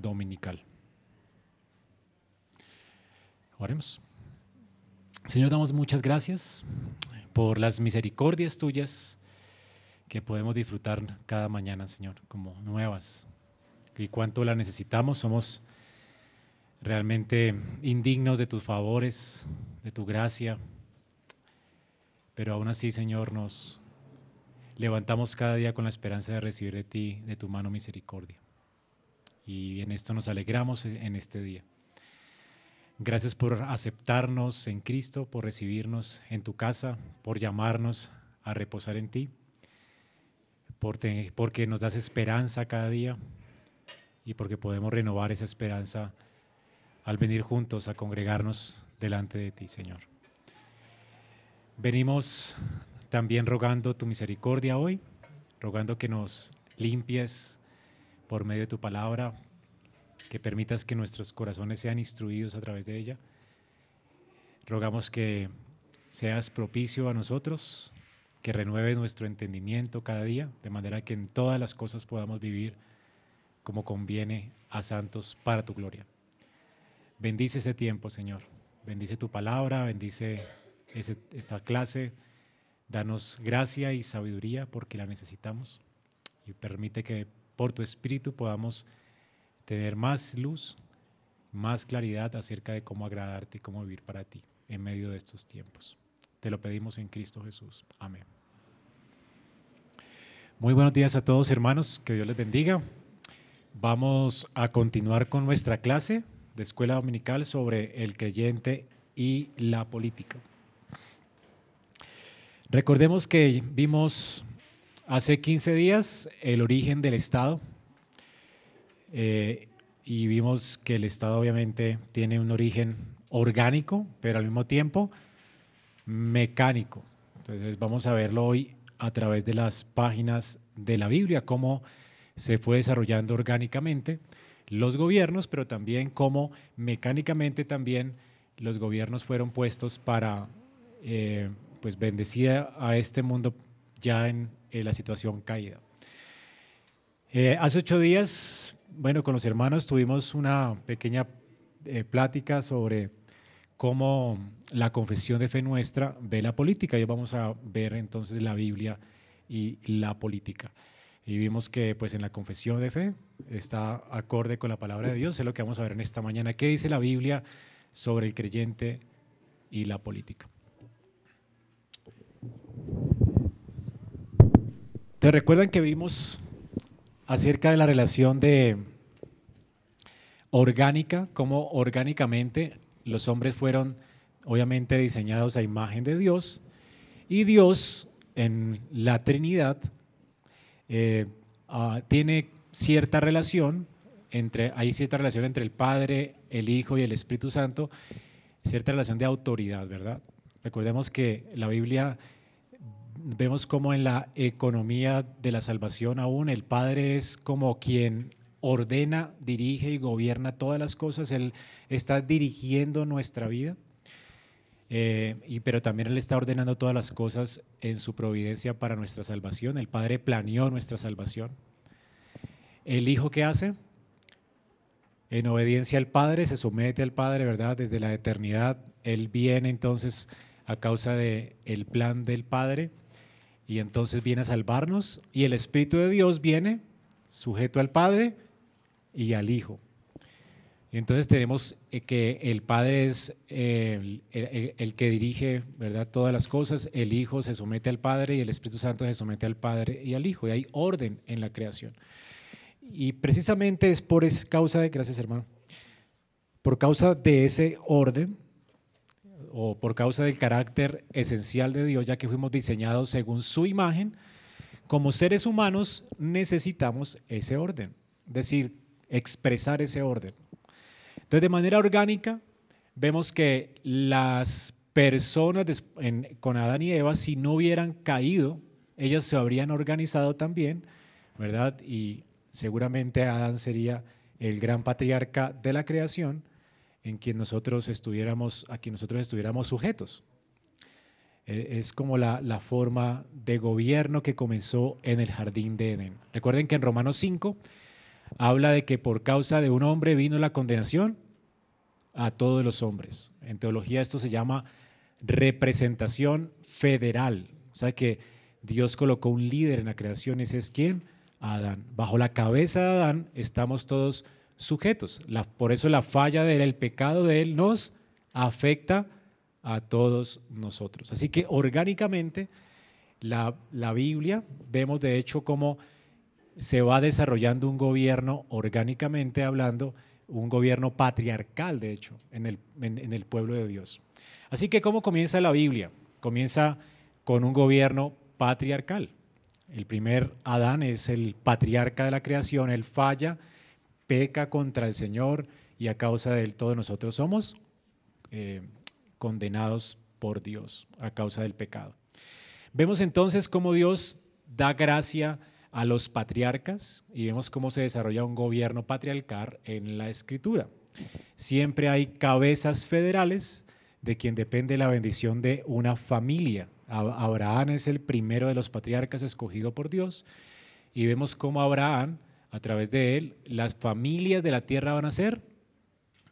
dominical. Oremos. Señor, damos muchas gracias por las misericordias tuyas que podemos disfrutar cada mañana, Señor, como nuevas. Y cuánto la necesitamos, somos realmente indignos de tus favores, de tu gracia. Pero aún así, Señor, nos levantamos cada día con la esperanza de recibir de ti, de tu mano misericordia. Y en esto nos alegramos en este día. Gracias por aceptarnos en Cristo, por recibirnos en tu casa, por llamarnos a reposar en ti, porque nos das esperanza cada día y porque podemos renovar esa esperanza al venir juntos a congregarnos delante de ti, Señor. Venimos también rogando tu misericordia hoy, rogando que nos limpies por medio de tu palabra, que permitas que nuestros corazones sean instruidos a través de ella. Rogamos que seas propicio a nosotros, que renueve nuestro entendimiento cada día, de manera que en todas las cosas podamos vivir como conviene a santos para tu gloria. Bendice ese tiempo, Señor. Bendice tu palabra, bendice esta clase. Danos gracia y sabiduría porque la necesitamos. Y permite que por tu Espíritu podamos tener más luz, más claridad acerca de cómo agradarte y cómo vivir para ti en medio de estos tiempos. Te lo pedimos en Cristo Jesús. Amén. Muy buenos días a todos hermanos, que Dios les bendiga. Vamos a continuar con nuestra clase de escuela dominical sobre el creyente y la política. Recordemos que vimos hace 15 días el origen del Estado, eh, y vimos que el Estado obviamente tiene un origen orgánico, pero al mismo tiempo mecánico. Entonces vamos a verlo hoy a través de las páginas de la Biblia, cómo se fue desarrollando orgánicamente los gobiernos, pero también cómo mecánicamente también los gobiernos fueron puestos para eh, pues bendecir a este mundo ya en, la situación caída. Eh, hace ocho días bueno, con los hermanos tuvimos una pequeña eh, plática sobre cómo la confesión de fe nuestra ve la política. Y vamos a ver entonces la Biblia y la política. Y vimos que pues en la confesión de fe está acorde con la palabra de Dios. Es lo que vamos a ver en esta mañana. ¿Qué dice la Biblia sobre el creyente y la política? ¿Te recuerdan que vimos acerca de la relación de orgánica, cómo orgánicamente los hombres fueron obviamente diseñados a imagen de Dios y Dios en la Trinidad eh, ah, tiene cierta relación entre, hay cierta relación entre el Padre, el Hijo y el Espíritu Santo, cierta relación de autoridad, ¿verdad? Recordemos que la Biblia vemos como en la economía de la salvación aún el Padre es como quien ordena, dirige y gobierna todas las cosas, Él está dirigiendo nuestra vida, eh, y, pero también Él está ordenando todas las cosas en su providencia para nuestra salvación. El Padre planeó nuestra salvación. El Hijo que hace, en obediencia al Padre, se somete al Padre, ¿verdad? Desde la eternidad, Él viene entonces a causa del el plan del Padre y entonces viene a salvarnos y el Espíritu de Dios viene sujeto al Padre y al Hijo. entonces tenemos eh, que el Padre es el, que dirige ¿verdad? todas las cosas, el Hijo se somete al Padre y el Espíritu Santo se somete al Padre y al Hijo. Y hay orden en la creación. Y precisamente es por esa causa de, gracias hermano, por causa de ese orden, o por causa del carácter esencial de Dios, ya que fuimos diseñados según su imagen, como seres humanos necesitamos ese orden, es decir, expresar ese orden. Entonces, de manera orgánica, vemos que las personas con Adán y Eva, si no hubieran caído, ellas se habrían organizado también, ¿verdad? Y seguramente Adán sería el gran patriarca de la creación, en quien nosotros estuviéramos, a quien nosotros estuviéramos sujetos. E, es como la, forma de gobierno que comenzó en el jardín de Edén. Recuerden que en Romanos 5 habla de que por causa de un hombre vino la condenación a todos los hombres. En teología esto se llama representación federal. O sea que Dios colocó un líder en la creación, ese es quién? Adán. Bajo la cabeza de Adán estamos todos sujetos. por eso la falla de pecado de él nos afecta a todos nosotros. Así que orgánicamente la, la Biblia vemos de hecho cómo se va desarrollando un gobierno orgánicamente hablando, un gobierno patriarcal de hecho en el, en el pueblo de Dios. Así que ¿cómo comienza la Biblia? Comienza con un gobierno patriarcal. El primer Adán es el patriarca de la creación, él falla, peca contra el Señor y a causa de él todos nosotros somos eh, condenados por Dios a causa del pecado. Vemos entonces cómo Dios da gracia a los patriarcas y vemos cómo se desarrolla un gobierno patriarcal en la escritura. Siempre hay cabezas federales de quien depende la bendición de una familia. Abraham es el primero de los patriarcas escogido por Dios y vemos cómo Abraham, a través de él, las familias de la tierra van a ser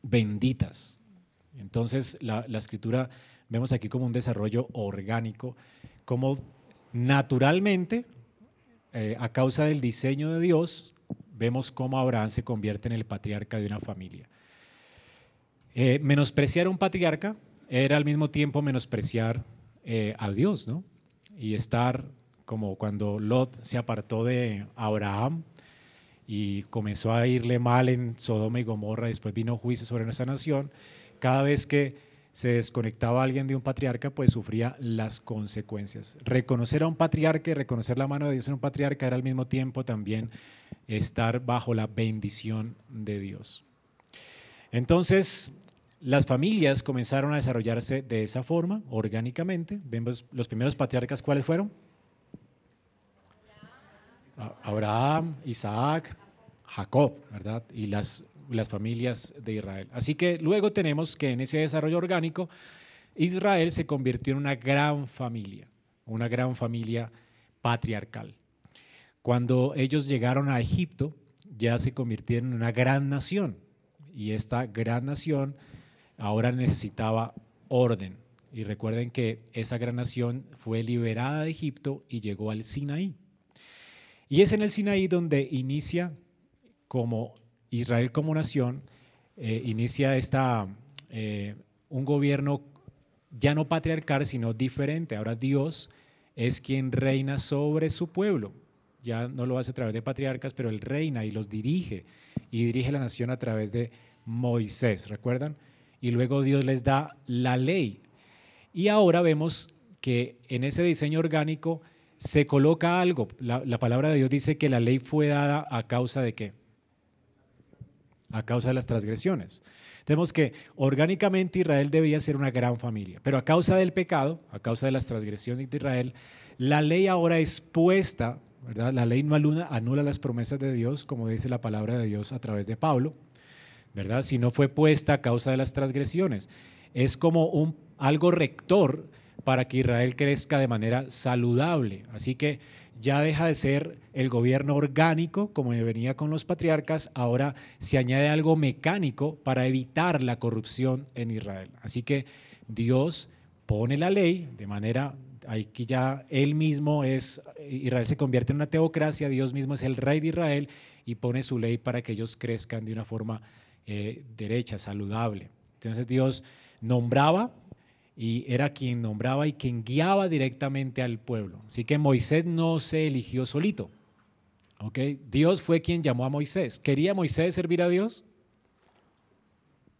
benditas. Entonces la, escritura vemos aquí como un desarrollo orgánico, como naturalmente, eh, a causa del diseño de Dios, vemos cómo Abraham se convierte en el patriarca de una familia. Eh, menospreciar a un patriarca era al mismo tiempo menospreciar eh, a Dios, ¿no? Y estar como cuando Lot se apartó de Abraham y comenzó a irle mal en Sodoma y Gomorra, después vino juicio sobre nuestra nación, cada vez que se desconectaba alguien de un patriarca, pues sufría las consecuencias. Reconocer a un patriarca y reconocer la mano de Dios en un patriarca era al mismo tiempo también estar bajo la bendición de Dios. Entonces, las familias comenzaron a desarrollarse de esa forma, orgánicamente. Vemos los primeros patriarcas, ¿cuáles fueron? Abraham, Isaac, Jacob, ¿verdad? Y las, familias de Israel. Así que luego tenemos que en ese desarrollo orgánico, Israel se convirtió en una gran familia, una gran familia patriarcal. Cuando ellos llegaron a Egipto, ya se convirtieron en una gran nación. Y esta gran nación ahora necesitaba orden. Y recuerden que esa gran nación fue liberada de Egipto y llegó al Sinaí. Y es en el Sinaí donde inicia como Israel como nación, eh, inicia esta, eh, un gobierno ya no patriarcal, sino diferente. Ahora Dios es quien reina sobre su pueblo. Ya no lo hace a través de patriarcas, pero él reina y los dirige. Y dirige la nación a través de Moisés, ¿recuerdan? y luego Dios les da la ley. Y ahora vemos que en ese diseño orgánico se coloca algo. La, palabra de Dios dice que la ley fue dada a causa de qué? A causa de las transgresiones. Tenemos que orgánicamente Israel debía ser una gran familia, pero a causa del pecado, a causa de las transgresiones de Israel, la ley ahora es puesta, ¿verdad? La ley no anula, anula las promesas de Dios, como dice la palabra de Dios a través de Pablo, ¿verdad? Si no fue puesta a causa de las transgresiones. Es como un, algo rector para que Israel crezca de manera saludable. Así que ya deja de ser el gobierno orgánico, como venía con los patriarcas, ahora se añade algo mecánico para evitar la corrupción en Israel. Así que Dios pone la ley de manera, aquí ya él mismo es, Israel se convierte en una teocracia, Dios mismo es el rey de Israel y pone su ley para que ellos crezcan de una forma eh, derecha, saludable. Entonces Dios nombraba y era quien nombraba y quien guiaba directamente al pueblo. Así que Moisés no se eligió solito. ¿okay? Dios fue quien llamó a Moisés. ¿Quería Moisés servir a Dios?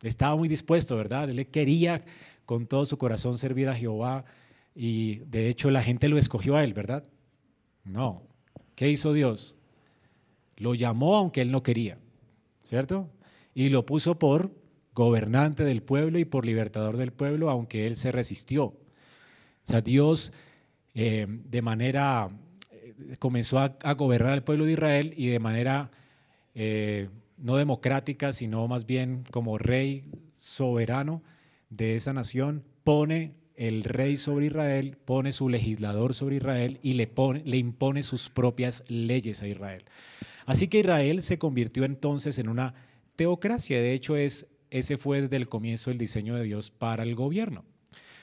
Estaba muy dispuesto, ¿verdad? Él quería con todo su corazón servir a Jehová y de hecho la gente lo escogió a él, ¿verdad? No. ¿Qué hizo Dios? Lo llamó aunque él no quería, ¿cierto? y lo puso por gobernante del pueblo y por libertador del pueblo, aunque él se resistió. O sea, Dios eh, de manera, eh, comenzó a, gobernar al pueblo de Israel y de manera eh, no democrática, sino más bien como rey soberano de esa nación, pone el rey sobre Israel, pone su legislador sobre Israel y le, le impone sus propias leyes a Israel. Así que Israel se convirtió entonces en una teocracia. De hecho, es, ese fue desde el comienzo el diseño de Dios para el gobierno.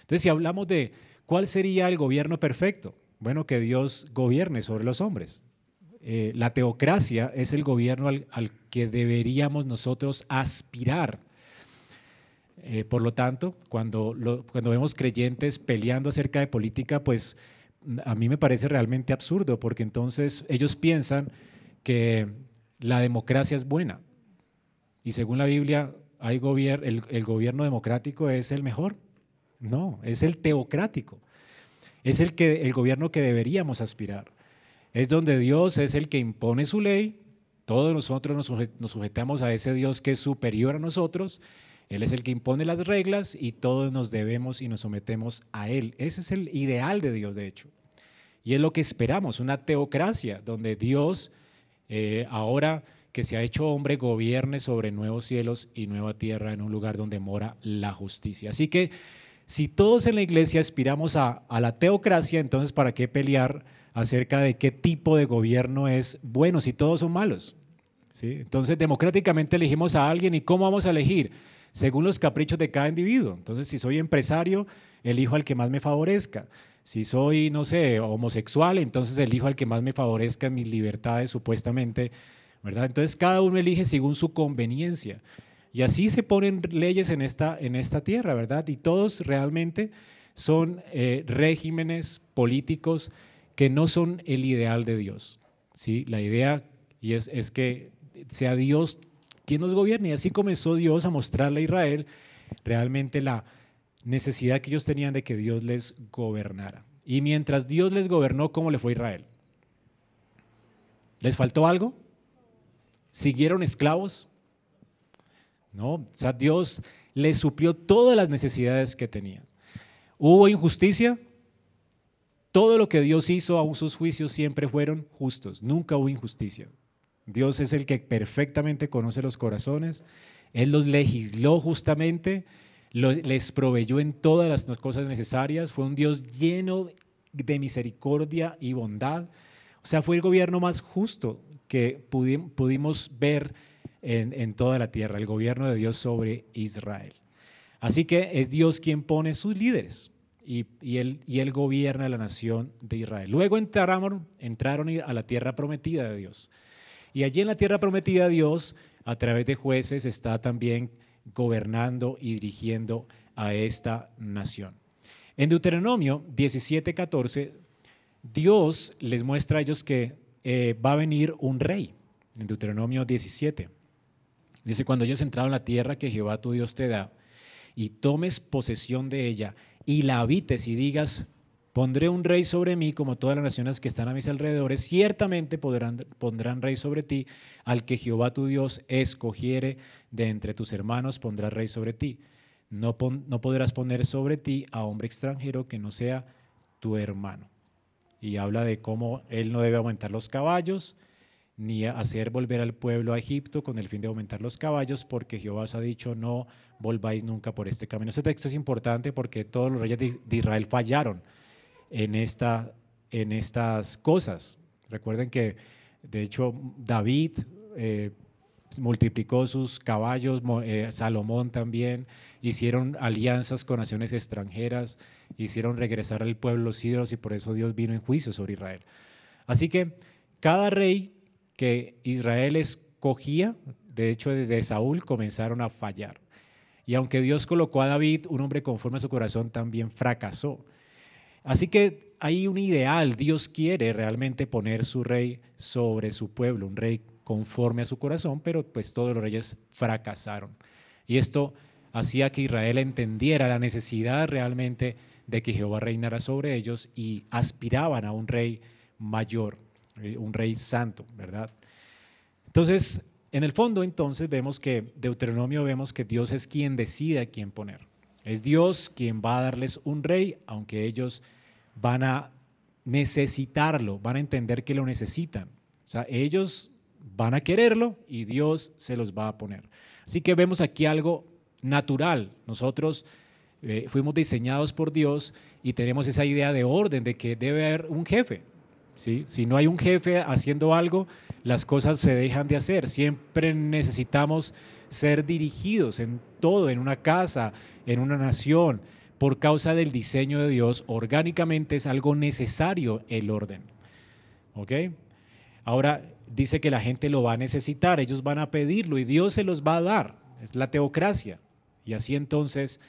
Entonces, si hablamos de cuál sería el gobierno perfecto, bueno, que Dios gobierne sobre los hombres. Eh, la teocracia es el gobierno al, que deberíamos nosotros aspirar. Eh, por lo tanto, cuando, cuando vemos creyentes peleando acerca de política, pues a mí me parece realmente absurdo, porque entonces ellos piensan que la democracia es buena. Y según la Biblia, hay el, el gobierno democrático es el mejor. No, es el teocrático. Es el, que, el gobierno que deberíamos aspirar. Es donde Dios es el que impone su ley, todos nosotros nos sujetamos a ese Dios que es superior a nosotros, Él es el que impone las reglas y todos nos debemos y nos sometemos a Él. Ese es el ideal de Dios, de hecho. Y es lo que esperamos, una teocracia, donde Dios, eh, ahora que se ha hecho hombre, gobierne sobre nuevos cielos y nueva tierra en un lugar donde mora la justicia. Así que si todos en la iglesia aspiramos a, la teocracia, entonces ¿para qué pelear acerca de qué tipo de gobierno es bueno si todos son malos? ¿Sí? Entonces democráticamente elegimos a alguien y ¿cómo vamos a elegir? Según los caprichos de cada individuo. Entonces si soy empresario, elijo al que más me favorezca. Si soy, no sé, homosexual, entonces elijo al que más me favorezca en mis libertades supuestamente, ¿verdad? Entonces cada uno elige según su conveniencia. Y así se ponen leyes en esta, en esta tierra, ¿verdad? Y todos realmente son eh, regímenes políticos que no son el ideal de Dios. ¿sí? La idea y es, es que sea Dios quien nos gobierne. Y así comenzó Dios a mostrarle a Israel realmente la necesidad que ellos tenían de que Dios les gobernara. Y mientras Dios les gobernó, ¿cómo le fue a Israel? ¿Les faltó algo? ¿Siguieron esclavos? ¿no? O sea, Dios les suplió todas las necesidades que tenían. ¿Hubo injusticia? Todo lo que Dios hizo, aún sus juicios siempre fueron justos, nunca hubo injusticia. Dios es el que perfectamente conoce los corazones, Él los legisló justamente, les proveyó en todas las cosas necesarias, fue un Dios lleno de misericordia y bondad. O sea, fue el gobierno más justo que pudimos ver en, toda la tierra, el gobierno de Dios sobre Israel. Así que es Dios quien pone sus líderes y, él, y él gobierna la nación de Israel. Luego entraron, entraron a la tierra prometida de Dios. Y allí en la tierra prometida de Dios, a través de jueces, está también gobernando y dirigiendo a esta nación. En Deuteronomio 17:14, Dios les muestra a ellos que eh, va a venir un rey. En Deuteronomio 17. Dice, cuando ellos entraron a la tierra que Jehová tu Dios te da, y tomes posesión de ella, y la habites y digas, pondré un rey sobre mí como todas las naciones que están a mis alrededores, ciertamente pondrán rey sobre ti, al que Jehová tu Dios escogiere de entre tus hermanos, pondrá rey sobre ti. No podrás poner sobre ti a hombre extranjero que no sea tu hermano. Y habla de cómo él no debe aumentar los caballos, ni hacer volver al pueblo a Egipto con el fin de aumentar los caballos, porque Jehová os ha dicho, no volváis nunca por este camino. Ese texto es importante porque todos los reyes de, Israel fallaron en, esta, en estas cosas. Recuerden que, de hecho, David eh, multiplicó sus caballos, eh, Salomón también, hicieron alianzas con naciones extranjeras, hicieron regresar al pueblo los ídolos y por eso Dios vino en juicio sobre Israel. Así que cada rey que Israel escogía, de hecho desde Saúl comenzaron a fallar. Y aunque Dios colocó a David, un hombre conforme a su corazón, también fracasó. Así que hay un ideal, Dios quiere realmente poner su rey sobre su pueblo, un rey conforme a su corazón, pero pues todos los reyes fracasaron. Y esto hacía que Israel entendiera la necesidad realmente de que Jehová reinara sobre ellos y aspiraban a un rey mayor. Eh, un rey santo, ¿verdad? Entonces, en el fondo, entonces, vemos que Deuteronomio vemos que Dios es quien decide a quién poner. Es Dios quien va a darles un rey, aunque ellos van a necesitarlo, van a entender que lo necesitan. O sea, ellos van a quererlo y Dios se los va a poner. Así que vemos aquí algo natural. Nosotros eh, fuimos diseñados por Dios y tenemos esa idea de orden, de que debe haber un jefe, ¿sí? Si no hay un jefe haciendo algo, las cosas se dejan de hacer. Siempre necesitamos ser dirigidos en todo, en una casa, en una nación, por causa del diseño de Dios. Orgánicamente es algo necesario el orden. Ahora dice que la gente lo va a necesitar, ellos van a pedirlo y Dios se los va a dar. Es la teocracia. Y así entonces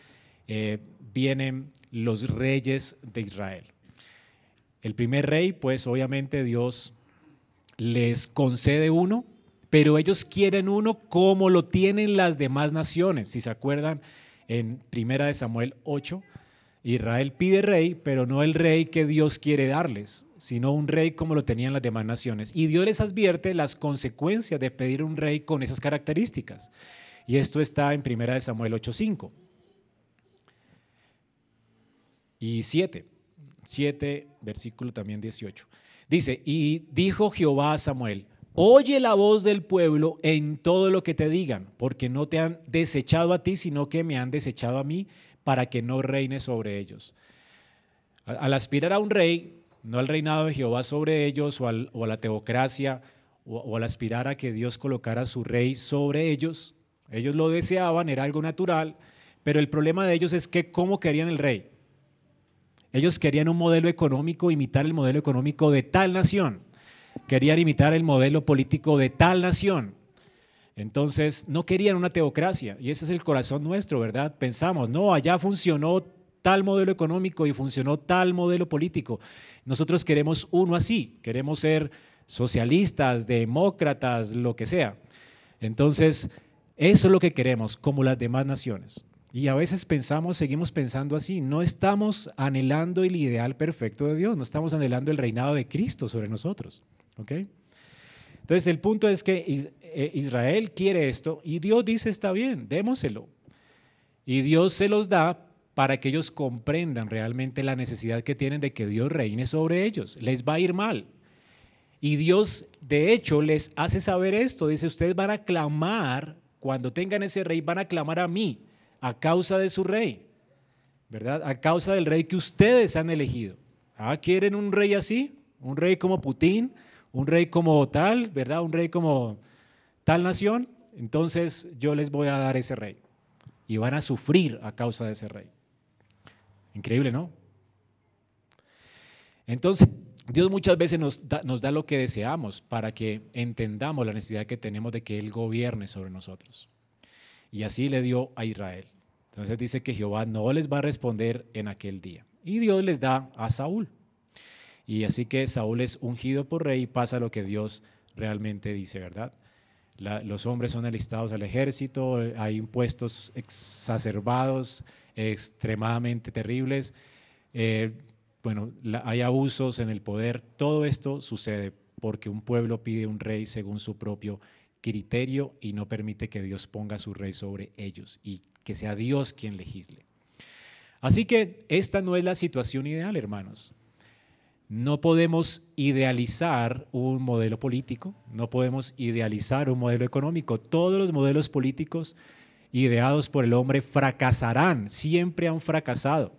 eh, vienen los reyes de Israel. El primer rey, pues obviamente Dios les concede uno, pero ellos quieren uno como lo tienen las demás naciones. Si se acuerdan, en Primera de Samuel 8, Israel pide rey, pero no el rey que Dios quiere darles, sino un rey como lo tenían las demás naciones. Y Dios les advierte las consecuencias de pedir un rey con esas características. Y esto está en Primera de Samuel 8:5 y 7. 7, versículo también 18. Dice, y dijo Jehová a Samuel, oye la voz del pueblo en todo lo que te digan, porque no te han desechado a ti, sino que me han desechado a mí, para que no reine sobre ellos. Al aspirar a un rey, no al reinado de Jehová sobre ellos o, a la teocracia, o, o al aspirar a que Dios colocara su rey sobre ellos, ellos lo deseaban, era algo natural, pero el problema de ellos es que cómo querían el rey. Ellos querían un modelo económico, imitar el modelo económico de tal nación. Querían imitar el modelo político de tal nación. Entonces, no querían una teocracia. Y ese es el corazón nuestro, ¿verdad? Pensamos, no, allá funcionó tal modelo económico y funcionó tal modelo político. Nosotros queremos uno así. Queremos ser socialistas, demócratas, lo que sea. Entonces, eso es lo que queremos, como las demás naciones. Y a veces pensamos, seguimos pensando así, no estamos anhelando el ideal perfecto de Dios, no estamos anhelando el reinado de Cristo sobre nosotros. Entonces el punto es que eh, Israel quiere esto y Dios dice, está bien, démoselo. Y Dios se los da para que ellos comprendan realmente la necesidad que tienen de que Dios reine sobre ellos. Les va a ir mal. Y Dios, de hecho, les hace saber esto. Dice, ustedes van a clamar, cuando tengan ese rey, van a clamar a mí a causa de su rey, ¿verdad? A causa del rey que ustedes han elegido. Ah, ¿quieren un rey así? Un rey como Putin, un rey como tal, ¿verdad? Un rey como tal nación. Entonces yo les voy a dar ese rey. Y van a sufrir a causa de ese rey. Increíble, ¿no? Entonces, Dios muchas veces nos da, nos da, lo que deseamos para que entendamos la necesidad que tenemos de que Él gobierne sobre nosotros. Y así le dio a Israel. Entonces dice que Jehová no les va a responder en aquel día. Y Dios les da a Saúl. Y así que Saúl es ungido por rey y pasa lo que Dios realmente dice, ¿verdad? los hombres son alistados al ejército, hay impuestos exacerbados, extremadamente terribles, eh, bueno, hay abusos en el poder, todo esto sucede porque un pueblo pide un rey según su propio criterio y no permite que Dios ponga su rey sobre ellos y que sea Dios quien legisle. Así que esta no es la situación ideal, hermanos. No podemos idealizar un modelo político, no podemos idealizar un modelo económico. Todos los modelos políticos ideados por el hombre fracasarán, siempre han fracasado.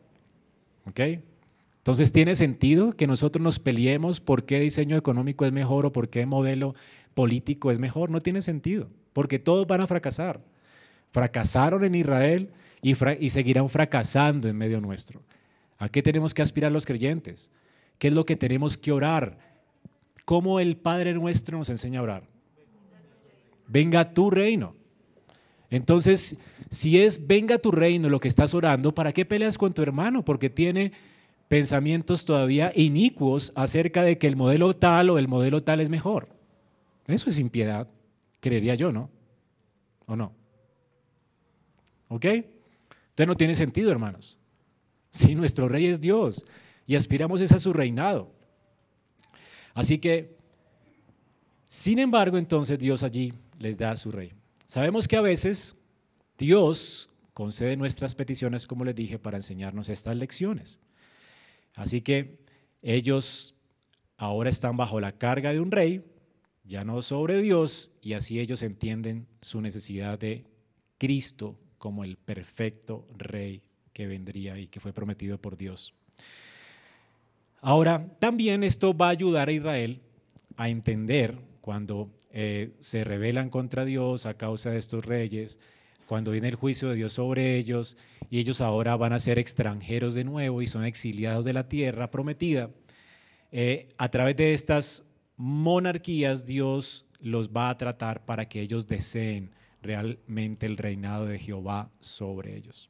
¿Ok? Entonces, ¿tiene sentido que nosotros nos peleemos por qué diseño económico es mejor o por qué modelo político es mejor? No tiene sentido, porque todos van a fracasar. Fracasaron en Israel y, seguirán fracasando en medio nuestro. ¿A qué tenemos que aspirar los creyentes? ¿Qué es lo que tenemos que orar? ¿Cómo el Padre nuestro nos enseña a orar? Venga tu reino. Entonces, si es venga tu reino lo que estás orando, ¿para qué peleas con tu hermano? Porque tiene pensamientos todavía inicuos acerca de que el modelo tal o el modelo tal es mejor. Eso es impiedad, creería yo, ¿no? ¿O no? ¿Ok? Entonces no tiene sentido, hermanos. Si nuestro rey es Dios y aspiramos es a su reinado. Así que, sin embargo, entonces Dios allí les da a su rey. Sabemos que a veces Dios concede nuestras peticiones, como les dije, para enseñarnos estas lecciones. Así que ellos ahora están bajo la carga de un rey, ya no sobre Dios, y así ellos entienden su necesidad de Cristo como el perfecto rey que vendría y que fue prometido por Dios. Ahora, también esto va a ayudar a Israel a entender cuando eh, se rebelan contra Dios a causa de estos reyes, cuando viene el juicio de Dios sobre ellos y ellos ahora van a ser extranjeros de nuevo y son exiliados de la tierra prometida. Eh, a través de estas monarquías Dios los va a tratar para que ellos deseen realmente el reinado de Jehová sobre ellos.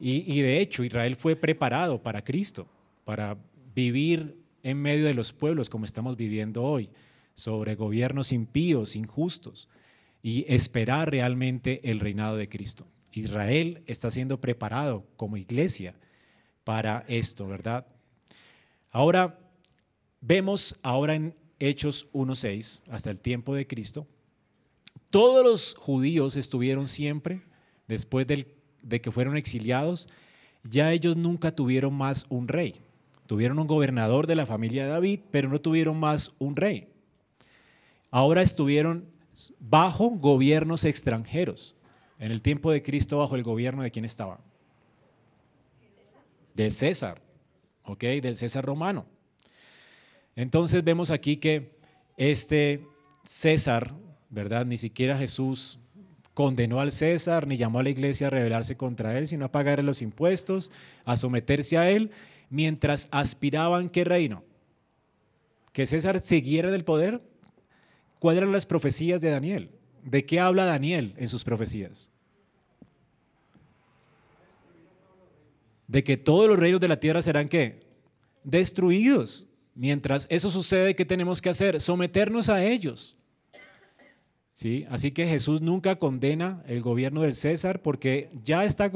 Y, de hecho Israel fue preparado para Cristo, para vivir en medio de los pueblos como estamos viviendo hoy, sobre gobiernos impíos, injustos, y esperar realmente el reinado de Cristo. Israel está siendo preparado como iglesia para esto, ¿verdad? Ahora, vemos ahora en Hechos 1.6, hasta el tiempo de Cristo, todos los judíos estuvieron siempre, después de que fueron exiliados, ya ellos nunca tuvieron más un rey. Tuvieron un gobernador de la familia de David, pero no tuvieron más un rey. Ahora estuvieron bajo gobiernos extranjeros. En el tiempo de Cristo, bajo el gobierno de quién estaba? Del César, ¿ok? Del César romano. Entonces vemos aquí que este César, ¿verdad? Ni siquiera Jesús condenó al César, ni llamó a la iglesia a rebelarse contra él, sino a pagar los impuestos, a someterse a él, mientras aspiraban qué reino? Que César siguiera en el poder. ¿Cuáles eran las profecías de Daniel? ¿De qué habla Daniel en sus profecías? De que todos los reinos de la tierra serán qué? Destruidos. Mientras eso sucede, ¿qué tenemos que hacer? Someternos a ellos. ¿Sí? Así que Jesús nunca condena el gobierno del César porque ya está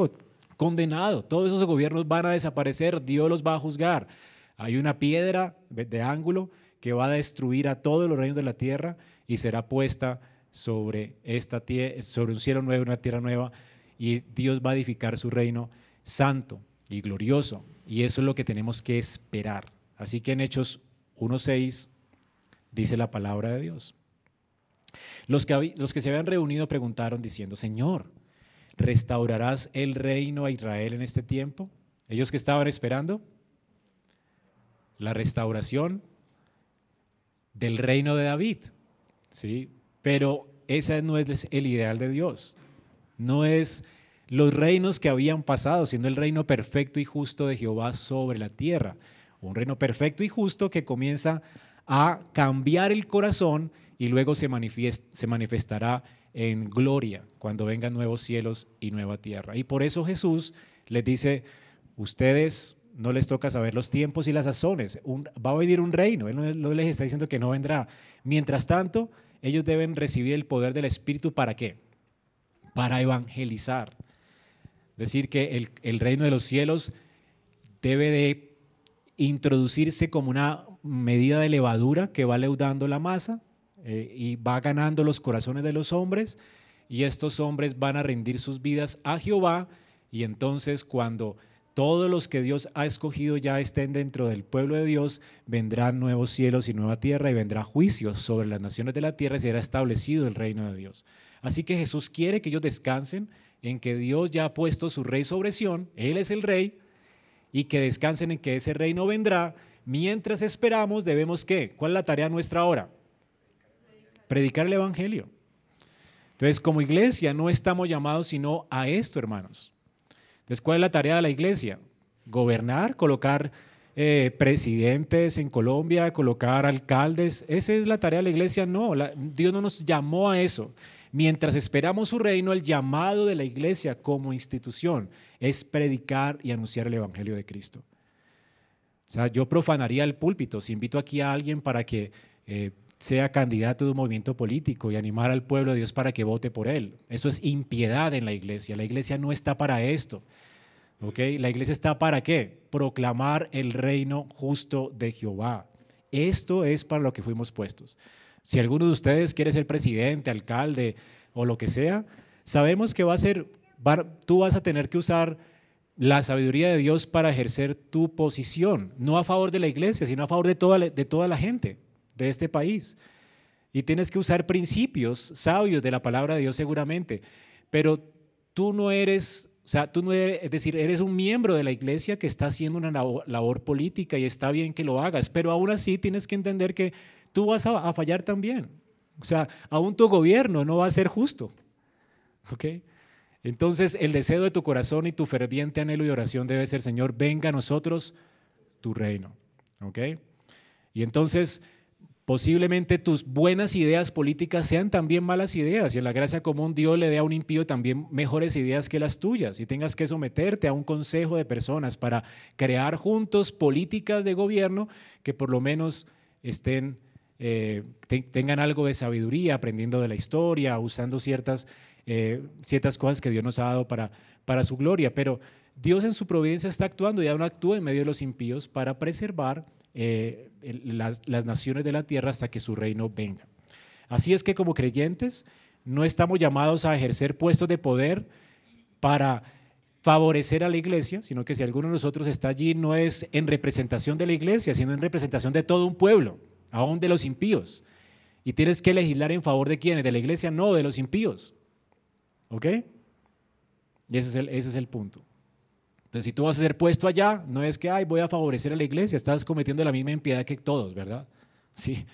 condenado. Todos esos gobiernos van a desaparecer, Dios los va a juzgar. Hay una piedra de ángulo que va a destruir a todos los reinos de la tierra y será puesta sobre esta sobre un cielo nuevo, una tierra nueva, y Dios va a edificar su reino santo y glorioso. Y eso es lo que tenemos que esperar. Así que en Hechos 1.6 dice la palabra de Dios. Los que, los que se habían reunido preguntaron diciendo, Señor, ¿restaurarás el reino a Israel en este tiempo? Ellos que estaban esperando la restauración del reino de David. ¿Sí? Pero ese no es el ideal de Dios. No es los reinos que habían pasado, sino el reino perfecto y justo de Jehová sobre la tierra un reino perfecto y justo que comienza a cambiar el corazón y luego se, se manifestará en gloria cuando vengan nuevos cielos y nueva tierra. Y por eso Jesús les dice, ustedes no les toca saber los tiempos y las sazones, va a venir un reino, Él no, les está diciendo que no vendrá. Mientras tanto, ellos deben recibir el poder del Espíritu para qué? Para evangelizar. Decir que el, el reino de los cielos debe de introducirse como una medida de levadura que va leudando la masa eh, y va ganando los corazones de los hombres y estos hombres van a rendir sus vidas a Jehová y entonces cuando todos los que Dios ha escogido ya estén dentro del pueblo de Dios, vendrán nuevos cielos y nueva tierra y vendrá juicio sobre las naciones de la tierra y será establecido el reino de Dios. Así que Jesús quiere que ellos descansen en que Dios ya ha puesto su rey sobre Sión, Él es el rey, y que descansen en que ese reino vendrá. Mientras esperamos, debemos qué? ¿Cuál es la tarea nuestra ahora? Predicar el Evangelio. Entonces, como iglesia no estamos llamados sino a esto, hermanos. Entonces, ¿cuál es la tarea de la iglesia? Gobernar, colocar eh, presidentes en Colombia, colocar alcaldes. Esa es la tarea de la iglesia. No, Dios no nos llamó a eso. Mientras esperamos su reino, el llamado de la iglesia como institución es predicar y anunciar el Evangelio de Cristo. O sea, yo profanaría el púlpito si invito aquí a alguien para que eh, sea candidato de un movimiento político y animar al pueblo de Dios para que vote por él. Eso es impiedad en la iglesia. La iglesia no está para esto. ¿Ok? La iglesia está para qué? Proclamar el reino justo de Jehová. Esto es para lo que fuimos puestos. Si alguno de ustedes quiere ser presidente, alcalde o lo que sea, sabemos que va a ser, tú vas a tener que usar la sabiduría de Dios para ejercer tu posición, no a favor de la iglesia, sino a favor de toda, de toda la gente de este país. Y tienes que usar principios sabios de la palabra de Dios seguramente, pero tú no eres O sea, tú no eres, es decir, eres un miembro de la iglesia que está haciendo una labor, política y está bien que lo hagas, pero aún así tienes que entender que tú vas a, fallar también. O sea, aún tu gobierno no va a ser justo. ¿Ok? Entonces, el deseo de tu corazón y tu ferviente anhelo y oración debe ser, Señor, venga a nosotros tu reino. ¿Ok? Y entonces, Posiblemente tus buenas ideas políticas sean también malas ideas y en la gracia común Dios le dé a un impío también mejores ideas que las tuyas y tengas que someterte a un consejo de personas para crear juntos políticas de gobierno que por lo menos estén, eh, tengan algo de sabiduría, aprendiendo de la historia, usando ciertas, eh, ciertas cosas que Dios nos ha dado para, para su gloria. Pero Dios en su providencia está actuando y aún actúa en medio de los impíos para preservar eh, las, naciones de la tierra hasta que su reino venga. Así es que como creyentes no estamos llamados a ejercer puestos de poder para favorecer a la iglesia, sino que si alguno de nosotros está allí no es en representación de la iglesia, sino en representación de todo un pueblo, aún de los impíos. Y tienes que legislar en favor de quiénes, de la iglesia, no de los impíos. ¿Ok? Y ese es el, ese es el punto. Entonces, si tú vas a ser puesto allá, no es que, ay, voy a favorecer a la iglesia, estás cometiendo la misma impiedad que todos, ¿verdad? Sí.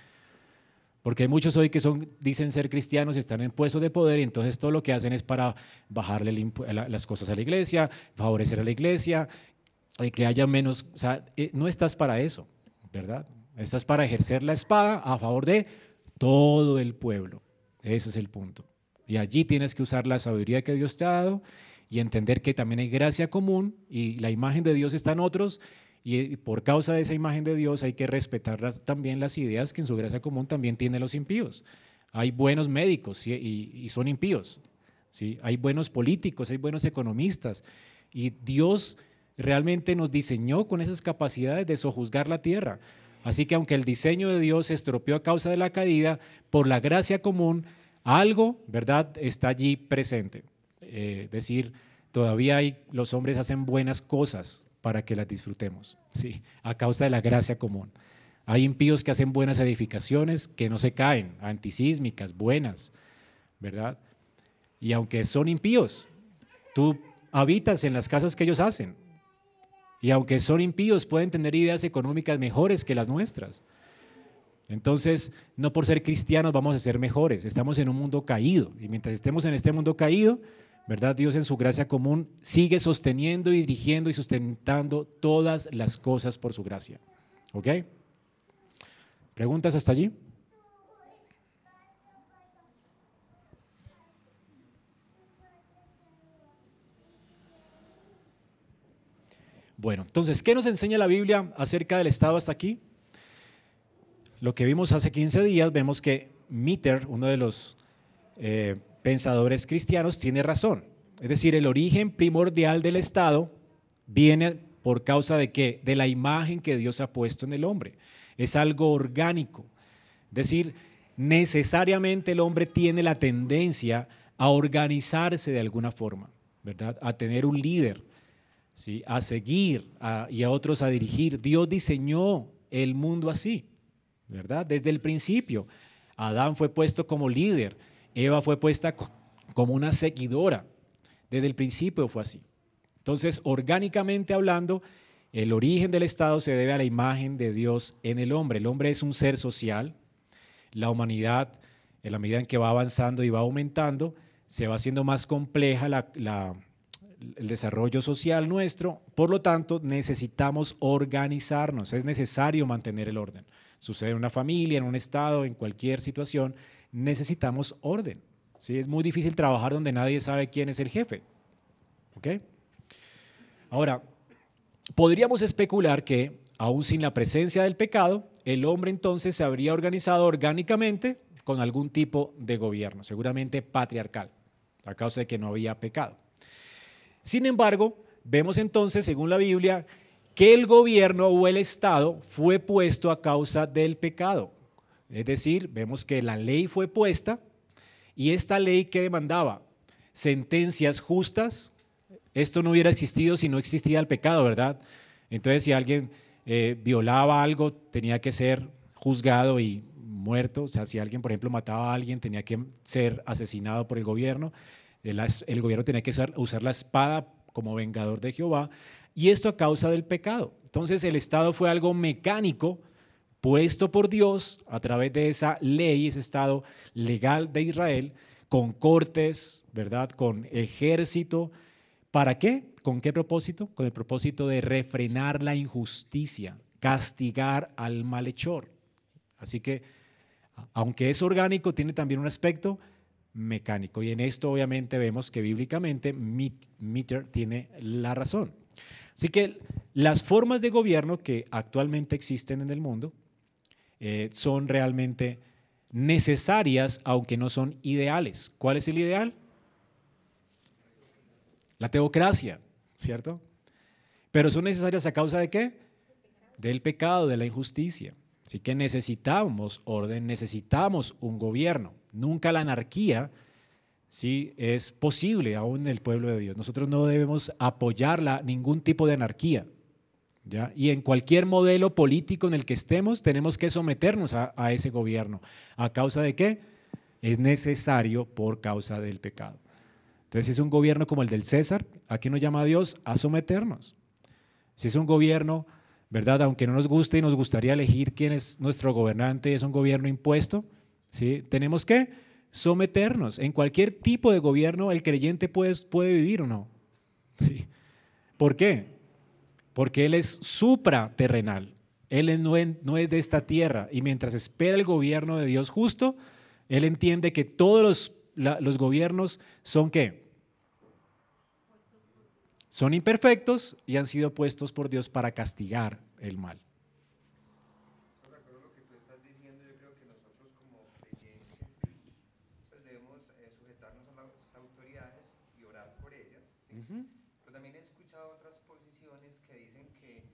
Porque hay muchos hoy que son, dicen ser cristianos y están en puestos de poder y entonces todo lo que hacen es para bajarle las cosas a la iglesia, favorecer a la iglesia, que haya menos, o sea, eh, no estás para eso, ¿verdad? Estás para ejercer la espada a favor de todo el pueblo. Ese es el punto. Y allí tienes que usar la sabiduría que Dios te ha dado y entender que también hay gracia común y la imagen de Dios está en otros y por causa de esa imagen de Dios hay que respetar también las ideas que en su gracia común también tienen los impíos. Hay buenos médicos y, son impíos. ¿sí? Hay buenos políticos, hay buenos economistas y Dios realmente nos diseñó con esas capacidades de sojuzgar la tierra. Así que aunque el diseño de Dios se estropeó a causa de la caída, por la gracia común, algo, ¿verdad?, está allí presente. Eh, decir, todavía hay, los hombres hacen buenas cosas para que las disfrutemos, ¿sí? a causa de la gracia común. Hay impíos que hacen buenas edificaciones que no se caen, antisísmicas, buenas, ¿verdad? Y aunque son impíos, tú habitas en las casas que ellos hacen. Y aunque son impíos, pueden tener ideas económicas mejores que las nuestras. Entonces, no por ser cristianos vamos a ser mejores. Estamos en un mundo caído. Y mientras estemos en este mundo caído, ¿verdad? Dios en su gracia común sigue sosteniendo y dirigiendo y sustentando todas las cosas por su gracia. ¿Ok? ¿Preguntas hasta allí? Bueno, entonces, ¿qué nos enseña la Biblia acerca del Estado hasta aquí? Lo que vimos hace 15 días, vemos que Mitter, uno de los eh, pensadores cristianos, tiene razón. Es decir, el origen primordial del Estado viene por causa de qué? De la imagen que Dios ha puesto en el hombre. Es algo orgánico. Es decir, necesariamente el hombre tiene la tendencia a organizarse de alguna forma, ¿verdad? A tener un líder, ¿sí? a seguir y a otros a dirigir. Dios diseñó el mundo así, ¿verdad? Desde el principio. Adán fue puesto como líder, Eva fue puesta como una seguidora. Desde el principio fue así. Entonces, orgánicamente hablando, el origen del Estado se debe a la imagen de Dios en el hombre. El hombre es un ser social. La humanidad, en la medida en que va avanzando y va aumentando, se va haciendo más compleja el desarrollo social nuestro. Por lo tanto, necesitamos organizarnos. Es necesario mantener el orden. Sucede en una familia, en un estado, en cualquier situación necesitamos orden. ¿sí? Es muy difícil trabajar donde nadie sabe quién es el jefe. ¿Ok? Ahora, podríamos especular que, aún sin la presencia del pecado, el hombre entonces se habría organizado orgánicamente con algún tipo de gobierno, seguramente patriarcal, a causa de que no había pecado. Sin embargo, vemos entonces, según la Biblia, que el gobierno o el Estado fue puesto a causa del pecado. Es decir, vemos que la ley fue puesta y esta ley que demandaba sentencias justas, esto no hubiera existido si no existía el pecado, ¿verdad? Entonces, si alguien eh, violaba algo, tenía que ser juzgado y muerto. O sea, si alguien, por ejemplo, mataba a alguien, tenía que ser asesinado por el gobierno. El, gobierno tenía que usar, la espada como vengador de Jehová, y esto a causa del pecado. Entonces el Estado fue algo mecánico puesto por Dios a través de esa ley, ese Estado legal de Israel, con cortes, ¿verdad? Con ejército. ¿Para qué? ¿Con qué propósito? Con el propósito de refrenar la injusticia, castigar al malhechor. Así que, aunque es orgánico, tiene también un aspecto mecánico. Y en esto obviamente vemos que bíblicamente Mitter tiene la razón. Así que las formas de gobierno que actualmente existen en el mundo eh, son realmente necesarias, aunque no son ideales. ¿Cuál es el ideal? La teocracia, ¿cierto? Pero son necesarias a causa de qué? Del pecado, de la injusticia. Así que necesitamos orden, necesitamos un gobierno. Nunca la anarquía sí es posible aún en el pueblo de Dios. Nosotros no debemos apoyarla ningún tipo de anarquía. Y en cualquier modelo político en el que estemos, tenemos que someternos a, ese gobierno. ¿A causa de qué? Es necesario por causa del pecado. Entonces, si es un gobierno como el del César, ¿a qué nos llama Dios? A someternos. Si es un gobierno ¿verdad? Aunque no nos guste y nos gustaría elegir quién es nuestro gobernante, es un gobierno impuesto, ¿sí? Tenemos que someternos. En cualquier tipo de gobierno el creyente puede, puede vivir o no. ¿Sí? ¿Por qué? Porque él es supraterrenal. Él no es, de esta tierra y mientras espera el gobierno de Dios justo, él entiende que todos los, los gobiernos son qué? son imperfectos y han sido puestos por Dios para castigar el mal. lo que tú estás diciendo, yo creo que nosotros como creyentes pues debemos eh, sujetarnos a las autoridades y orar por ellas. Pero también he escuchado otras posiciones que dicen que,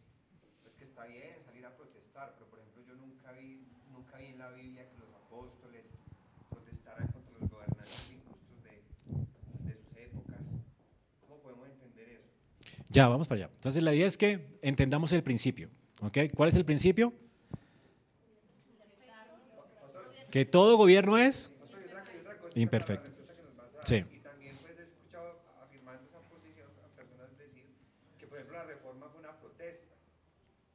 pues que está bien salir a protestar, pero por ejemplo yo nunca vi, nunca vi en la Biblia que los apóstoles protestaran contra los gobernantes injustos de, de sus épocas. ¿Cómo podemos entender eso? Ya, vamos para allá. Entonces la idea es que entendamos el principio. ¿Cuál es el principio? Que todo gobierno es imperfecto. Sí. Y también pues he escuchado afirmando esa posición a personas decir que por ejemplo la reforma fue una protesta,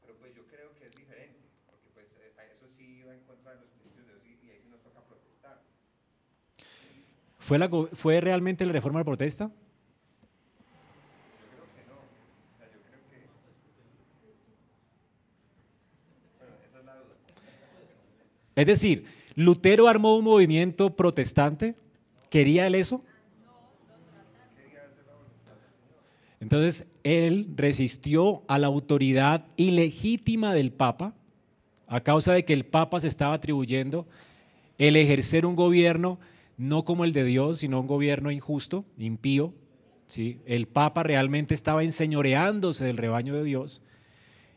pero pues yo creo que es diferente, porque pues eh, eso sí va en contra de los principios de Dios y, ahí sí nos toca protestar. ¿Fue, la, ¿Fue realmente la reforma de protesta? Es decir, Lutero armó un movimiento protestante. ¿Quería él eso? Entonces, él resistió a la autoridad ilegítima del Papa a causa de que el Papa se estaba atribuyendo el ejercer un gobierno no como el de Dios, sino un gobierno injusto, impío. ¿sí? El Papa realmente estaba enseñoreándose del rebaño de Dios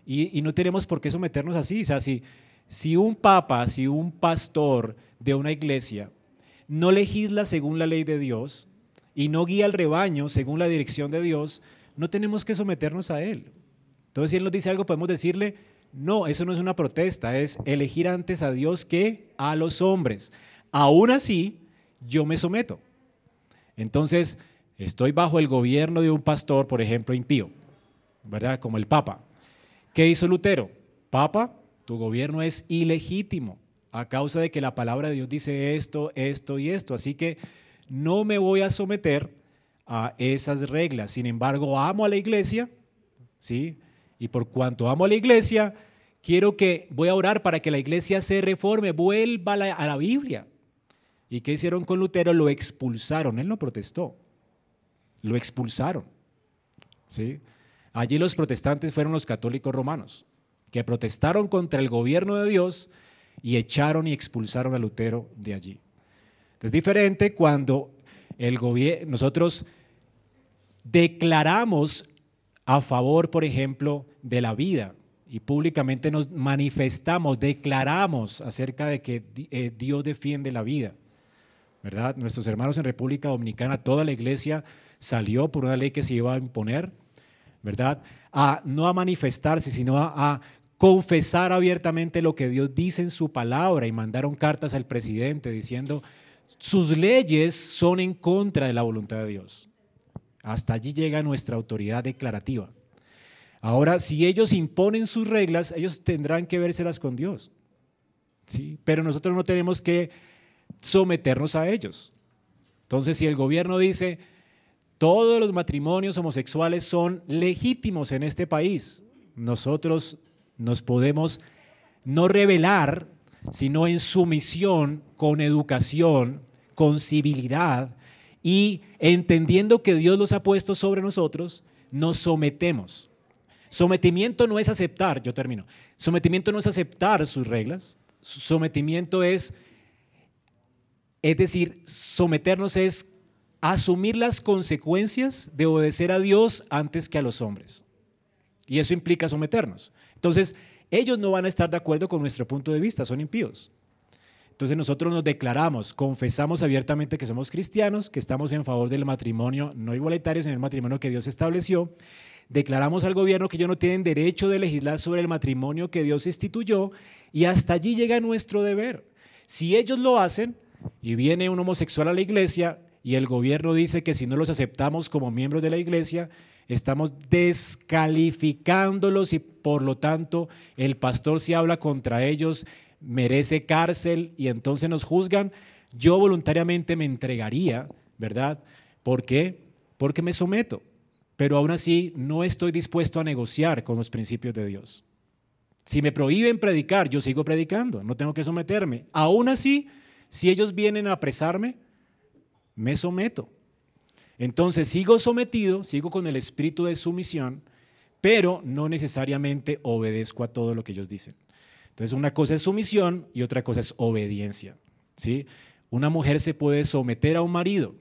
y, y no tenemos por qué someternos así. O sea, si, si un papa, si un pastor de una iglesia no legisla según la ley de Dios y no guía al rebaño según la dirección de Dios, no tenemos que someternos a él. Entonces, si él nos dice algo, podemos decirle, no, eso no es una protesta, es elegir antes a Dios que a los hombres. Aún así, yo me someto. Entonces, estoy bajo el gobierno de un pastor, por ejemplo, impío, ¿verdad? Como el Papa. ¿Qué hizo Lutero? Papa, tu gobierno es ilegítimo a causa de que la palabra de Dios dice esto, esto y esto. Así que no me voy a someter a esas reglas. Sin embargo, amo a la iglesia, ¿sí? Y por cuanto amo a la iglesia, quiero que, voy a orar para que la iglesia se reforme, vuelva a la, Biblia. ¿Y qué hicieron con Lutero? Lo expulsaron, él no protestó, lo expulsaron, ¿sí? Allí los protestantes fueron los católicos romanos que protestaron contra el gobierno de Dios y echaron y expulsaron a Lutero de allí. Es diferente cuando el nosotros declaramos a favor, por ejemplo, de la vida y públicamente nos manifestamos, declaramos acerca de que eh, Dios defiende la vida. ¿Verdad? Nuestros hermanos en República Dominicana, toda la iglesia salió por una ley que se iba a imponer, ¿verdad? A, no a manifestarse, sino a confesar abiertamente lo que Dios dice en su palabra y mandaron cartas al presidente diciendo, sus leyes son en contra de la voluntad de Dios. Hasta allí llega nuestra autoridad declarativa. Ahora, si ellos imponen sus reglas, ellos tendrán que vérselas con Dios. ¿sí? Pero nosotros no tenemos que someternos a ellos. Entonces, si el gobierno dice, todos los matrimonios homosexuales son legítimos en este país, nosotros nos podemos no revelar, sino en sumisión, con educación, con civilidad y entendiendo que Dios los ha puesto sobre nosotros, nos sometemos. Sometimiento no es aceptar, yo termino. Sometimiento no es aceptar sus reglas. Sometimiento es, es decir, someternos es asumir las consecuencias de obedecer a Dios antes que a los hombres. Y eso implica someternos. Entonces, ellos no van a estar de acuerdo con nuestro punto de vista, son impíos. Entonces nosotros nos declaramos, confesamos abiertamente que somos cristianos, que estamos en favor del matrimonio no igualitario, sino el matrimonio que Dios estableció. Declaramos al gobierno que ellos no tienen derecho de legislar sobre el matrimonio que Dios instituyó y hasta allí llega nuestro deber. Si ellos lo hacen y viene un homosexual a la iglesia y el gobierno dice que si no los aceptamos como miembros de la iglesia, estamos descalificándolos y por lo tanto el pastor si habla contra ellos merece cárcel y entonces nos juzgan, yo voluntariamente me entregaría, ¿verdad? ¿Por qué? Porque me someto, pero aún así no estoy dispuesto a negociar con los principios de Dios. Si me prohíben predicar, yo sigo predicando, no tengo que someterme. Aún así, si ellos vienen a apresarme, me someto. Entonces sigo sometido, sigo con el espíritu de sumisión, pero no necesariamente obedezco a todo lo que ellos dicen. Entonces una cosa es sumisión y otra cosa es obediencia. ¿sí? Una mujer se puede someter a un marido,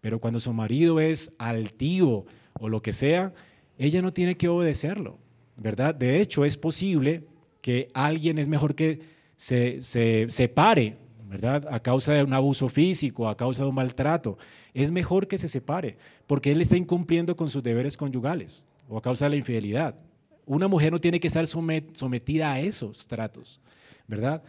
pero cuando su marido es altivo o lo que sea, ella no tiene que obedecerlo, ¿verdad? De hecho, es posible que alguien es mejor que se, se separe ¿verdad? A causa de un abuso físico, a causa de un maltrato. Es mejor que se separe, porque él está incumpliendo con sus deberes conyugales o a causa de la infidelidad. Una mujer no tiene que estar sometida a esos tratos, ¿verdad?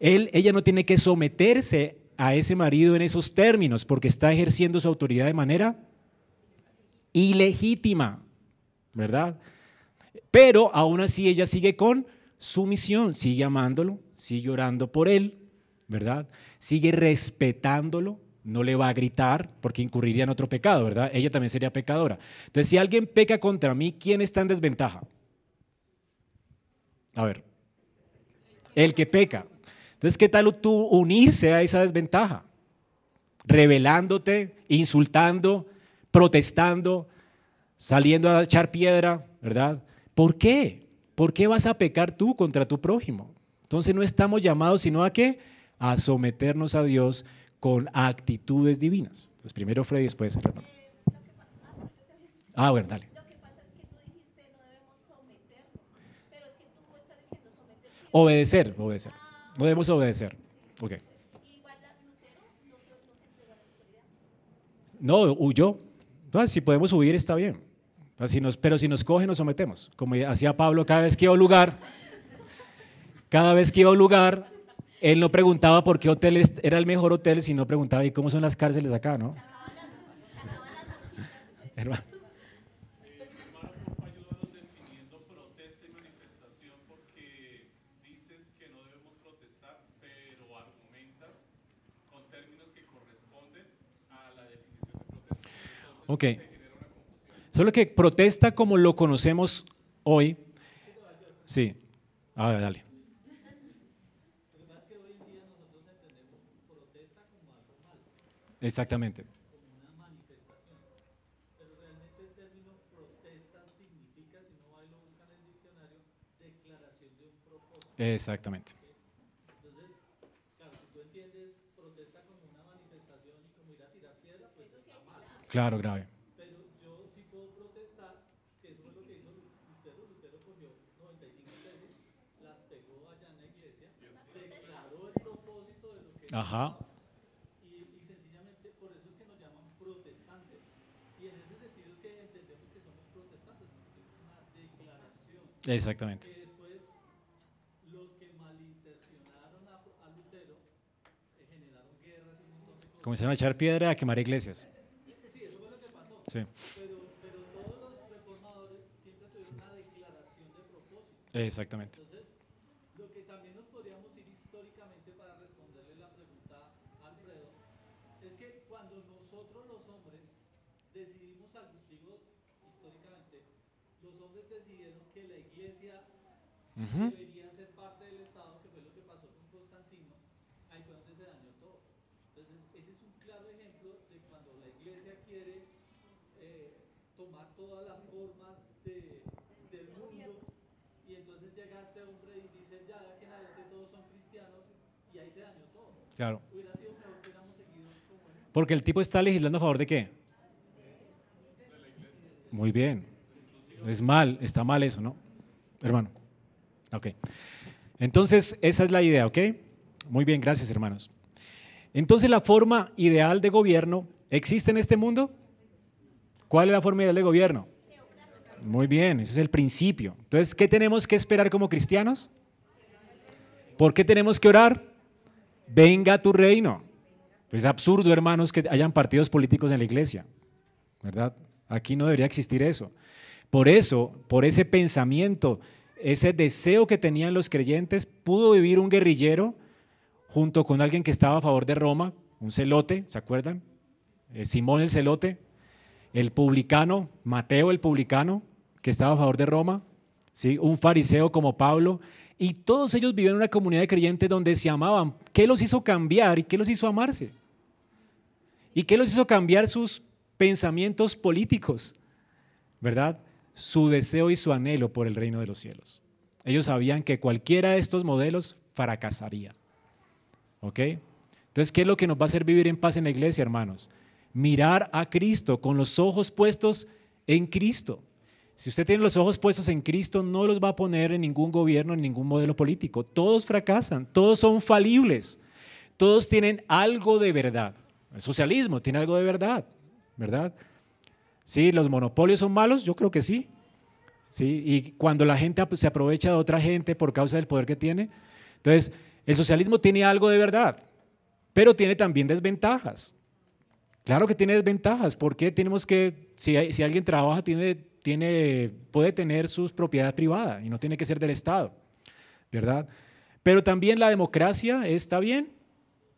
Ella no tiene que someterse a ese marido en esos términos, porque está ejerciendo su autoridad de manera ilegítima, ¿verdad? Pero aún así ella sigue con sumisión, sigue amándolo, sigue orando por él, ¿verdad? Sigue respetándolo, no le va a gritar porque incurriría en otro pecado, ¿verdad? Ella también sería pecadora. Entonces, si alguien peca contra mí, ¿quién está en desventaja? A ver, el que peca. Entonces, ¿qué tal tú unirse a esa desventaja? Revelándote, insultando, protestando, saliendo a echar piedra, ¿verdad? ¿Por qué? ¿Por qué vas a pecar tú contra tu prójimo? Entonces no estamos llamados sino a qué? A someternos a Dios con actitudes divinas. Entonces, primero Freddy, después hermano. Ah, bueno, dale. Obedecer, obedecer. No debemos obedecer. Ok. No, huyó. No, si podemos huir está bien. Así nos, pero si nos coge nos sometemos. Como hacía Pablo cada vez que iba a un lugar, cada vez que iba a un lugar, él no preguntaba por qué hotel era el mejor hotel, sino preguntaba, ¿y cómo son las cárceles acá, no? Hermano. Ok. Solo que protesta como lo conocemos hoy. Sí. A ver, dale. Exactamente. Como una manifestación. Pero realmente el término protesta significa, si no hay lo buscan en el diccionario, declaración de un propósito. Exactamente. Entonces, claro, si tú entiendes protesta como una manifestación y como ir a tirar piedra, pues eso está mal. Claro, grave. Pero yo sí puedo protestar, que eso es lo que hizo Lutero. Lutero cogió 95 tesis, las pegó allá en la iglesia, declaró el propósito de lo que... Ajá. Exactamente. Que después los que malintencionaron a, a Lutero eh, generaron guerras y un montón de cosas. Comenzaron a echar piedra a quemar iglesias. Sí, eso fue lo que pasó. Sí. Pero, pero todos los reformadores siempre tuvieron una declaración de propósito. Exactamente. Entonces, lo que también nos podríamos ir históricamente para responderle la pregunta a Alfredo, es que cuando nosotros los hombres decidimos algo, digo históricamente, los hombres decidieron que la iglesia Ujú. debería ser parte del Estado, que fue lo que pasó con Constantino, ahí fue donde se dañó todo. Entonces, ese es un claro ejemplo de cuando la iglesia quiere eh, tomar todas las formas de- del mundo y entonces llega este hombre y dice, ya, ya que en adelante todos son cristianos y ahí se dañó todo. Claro. Hubiera sido mejor que hubiéramos seguido como Porque el tipo está legislando a favor de qué? Muy bien. Es mal, está mal eso, ¿no? Hermano. Ok. Entonces, esa es la idea, ¿ok? Muy bien, gracias, hermanos. Entonces, la forma ideal de gobierno, ¿existe en este mundo? ¿Cuál es la forma ideal de gobierno? Muy bien, ese es el principio. Entonces, ¿qué tenemos que esperar como cristianos? ¿Por qué tenemos que orar? Venga tu reino. Es absurdo, hermanos, que hayan partidos políticos en la iglesia, ¿verdad? Aquí no debería existir eso. Por eso, por ese pensamiento, ese deseo que tenían los creyentes, pudo vivir un guerrillero junto con alguien que estaba a favor de Roma, un celote, ¿se acuerdan? Eh, Simón el celote, el publicano, Mateo el publicano, que estaba a favor de Roma, ¿sí? un fariseo como Pablo, y todos ellos vivían en una comunidad de creyentes donde se amaban. ¿Qué los hizo cambiar y qué los hizo amarse? ¿Y qué los hizo cambiar sus pensamientos políticos? ¿Verdad? Su deseo y su anhelo por el reino de los cielos. Ellos sabían que cualquiera de estos modelos fracasaría. ¿Ok? Entonces, ¿qué es lo que nos va a hacer vivir en paz en la iglesia, hermanos? Mirar a Cristo con los ojos puestos en Cristo. Si usted tiene los ojos puestos en Cristo, no los va a poner en ningún gobierno, en ningún modelo político. Todos fracasan, todos son falibles, todos tienen algo de verdad. El socialismo tiene algo de verdad, ¿verdad? Sí, los monopolios son malos, yo creo que sí. Sí, y cuando la gente se aprovecha de otra gente por causa del poder que tiene. Entonces, el socialismo tiene algo de verdad, pero tiene también desventajas. Claro que tiene desventajas. ¿Por qué tenemos que, si, si alguien trabaja, tiene, tiene, puede tener sus propiedades privadas y no tiene que ser del Estado, ¿verdad? Pero también la democracia está bien,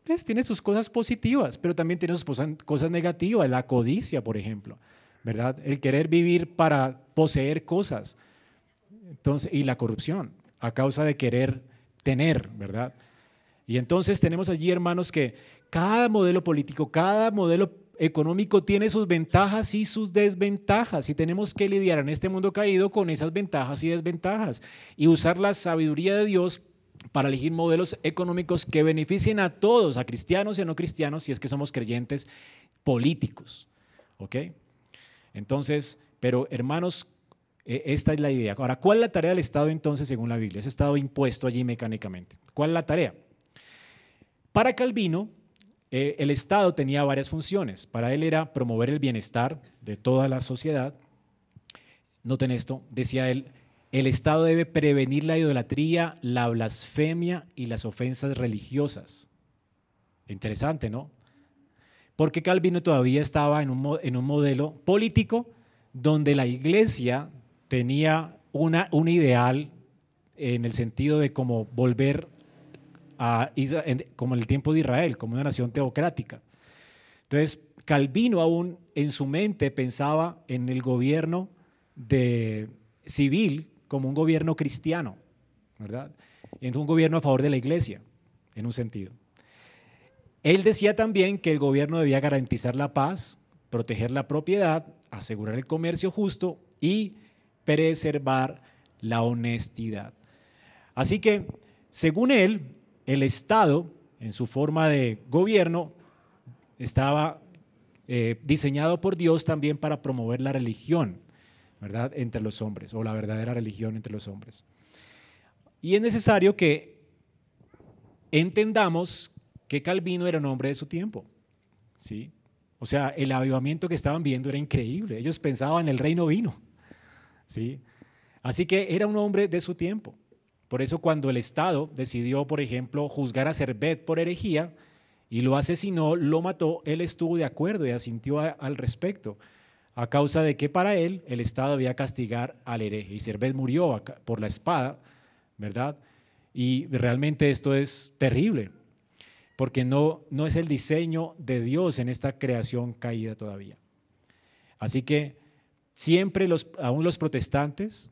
pues, tiene sus cosas positivas, pero también tiene sus cosas negativas, la codicia, por ejemplo, ¿verdad? El querer vivir para poseer cosas, entonces, y la corrupción, a causa de querer tener, ¿verdad? Y entonces tenemos allí, hermanos, que cada modelo político, cada modelo económico tiene sus ventajas y sus desventajas. Y tenemos que lidiar en este mundo caído con esas ventajas y desventajas. Y usar la sabiduría de Dios para elegir modelos económicos que beneficien a todos, a cristianos y a no cristianos, si es que somos creyentes políticos. ¿Ok? Entonces, pero hermanos, eh, esta es la idea. Ahora, ¿cuál es la tarea del Estado entonces según la Biblia? Ese Estado impuesto allí mecánicamente. ¿Cuál es la tarea? Para Calvino, eh, el Estado tenía varias funciones. Para él era promover el bienestar de toda la sociedad. Noten esto, decía él, el Estado debe prevenir la idolatría, la blasfemia y las ofensas religiosas. Interesante, ¿no? Porque Calvino todavía estaba en un, modelo político donde la iglesia tenía un ideal en el sentido de como volver a como el tiempo de Israel, como una nación teocrática. Entonces, Calvino aún en su mente pensaba en el gobierno de civil como un gobierno cristiano, ¿verdad? En un gobierno a favor de la iglesia, en un sentido. Él decía también que el gobierno debía garantizar la paz, proteger la propiedad, asegurar el comercio justo y preservar la honestidad. Así que, según él, el Estado, en su forma de gobierno, estaba eh, diseñado por Dios también para promover la religión, ¿verdad?, entre los hombres, o la verdadera religión entre los hombres. Y es necesario que entendamos que Calvino era un hombre de su tiempo, ¿sí? O sea, el avivamiento que estaban viendo era increíble. Ellos pensaban el reino vino, ¿sí? Así que era un hombre de su tiempo. Por eso cuando el Estado decidió, por ejemplo, juzgar a Servet por herejía y lo asesinó, lo mató, él estuvo de acuerdo y asintió al respecto. a causa de que para él el Estado debía castigar al hereje. Y Cervez murió por la espada, ¿verdad? Y realmente esto es terrible, porque no, no es el diseño de Dios en esta creación caída todavía. Así que siempre los, aún los protestantes,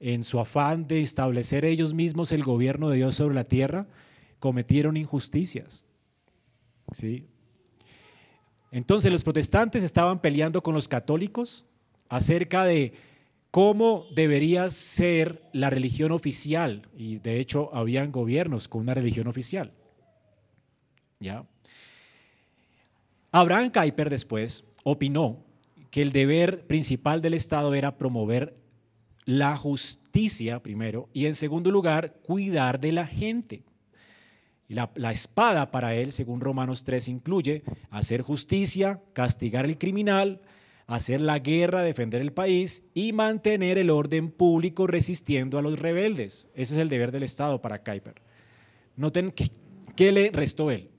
en su afán de establecer ellos mismos el gobierno de Dios sobre la tierra, cometieron injusticias. ¿sí? Entonces los protestantes estaban peleando con los católicos acerca de cómo debería ser la religión oficial. Y de hecho habían gobiernos con una religión oficial. ¿Ya? Abraham Kuyper después opinó que el deber principal del Estado era promover la justicia primero y en segundo lugar cuidar de la gente. La, espada para él, según Romanos 3, incluye hacer justicia, castigar al criminal, hacer la guerra, defender el país y mantener el orden público resistiendo a los rebeldes. Ese es el deber del Estado para Kuiper. Noten que, qué le restó él.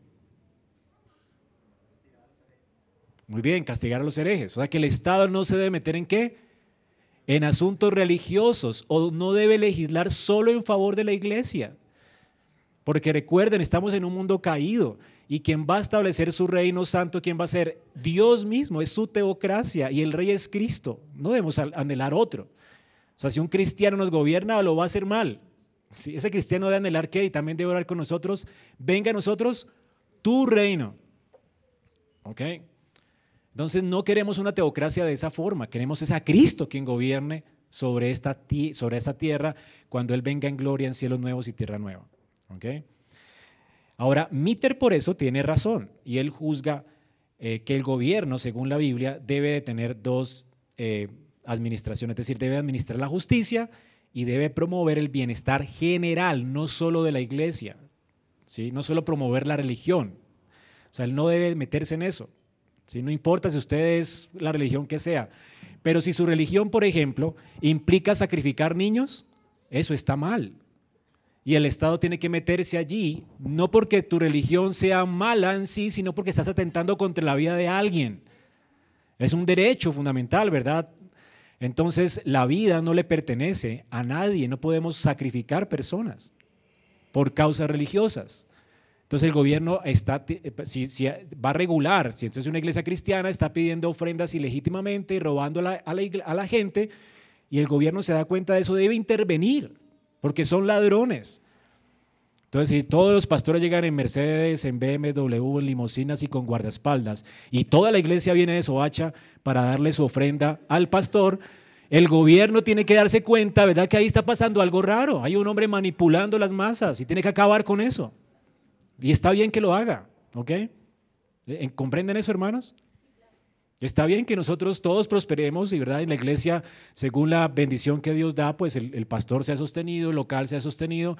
Muy bien, castigar a los herejes. O sea que el Estado no se debe meter en qué? En asuntos religiosos o no debe legislar solo en favor de la iglesia. Porque recuerden, estamos en un mundo caído y quien va a establecer su reino santo, ¿quién va a ser? Dios mismo, es su teocracia y el rey es Cristo. No debemos anhelar otro. O sea, si un cristiano nos gobierna, lo va a hacer mal. Si ese cristiano debe anhelar qué y también debe orar con nosotros, venga a nosotros tu reino. ¿Ok? Entonces no queremos una teocracia de esa forma, queremos es a Cristo quien gobierne sobre esta, tierra cuando Él venga en gloria en cielos nuevos y tierra nueva. Ahora, Mitter por eso tiene razón y él juzga eh, que el gobierno, según la Biblia, debe de tener dos eh, administraciones, es decir, debe administrar la justicia y debe promover el bienestar general, no solo de la iglesia, ¿sí? no solo promover la religión. O sea, él no debe meterse en eso. ¿Sí? No importa si usted es la religión que sea. Pero si su religión, por ejemplo, implica sacrificar niños, eso está mal. Y el Estado tiene que meterse allí, no porque tu religión sea mala en sí, sino porque estás atentando contra la vida de alguien. Es un derecho fundamental, ¿verdad? Entonces la vida no le pertenece a nadie, no podemos sacrificar personas por causas religiosas. Entonces el gobierno está, si, va a regular, si entonces una iglesia cristiana está pidiendo ofrendas ilegítimamente y robando a la, a la gente, y el gobierno se da cuenta de eso, debe intervenir porque son ladrones. Entonces, si todos los pastores llegan en Mercedes, en BMW, en limosinas y con guardaespaldas, y toda la iglesia viene de Soacha para darle su ofrenda al pastor, el gobierno tiene que darse cuenta, ¿verdad? Que ahí está pasando algo raro. Hay un hombre manipulando las masas y tiene que acabar con eso. Y está bien que lo haga, ¿ok? ¿Eh, ¿Comprenden eso, hermanos? Está bien que nosotros todos prosperemos y verdad en la iglesia, según la bendición que Dios da, pues el, pastor se ha sostenido, el local se ha sostenido,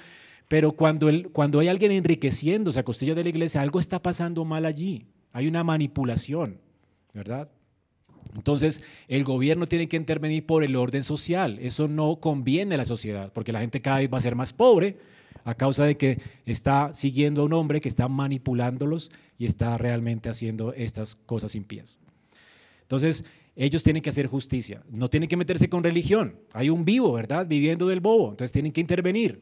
pero cuando, el, cuando hay alguien enriqueciéndose a costillas de la iglesia, algo está pasando mal allí. Hay una manipulación, ¿verdad? Entonces, el gobierno tiene que intervenir por el orden social. Eso no conviene a la sociedad, porque la gente cada vez va a ser más pobre a causa de que está siguiendo a un hombre que está manipulándolos y está realmente haciendo estas cosas impías. Entonces, ellos tienen que hacer justicia, no tienen que meterse con religión. Hay un vivo, ¿verdad? Viviendo del bobo, entonces tienen que intervenir.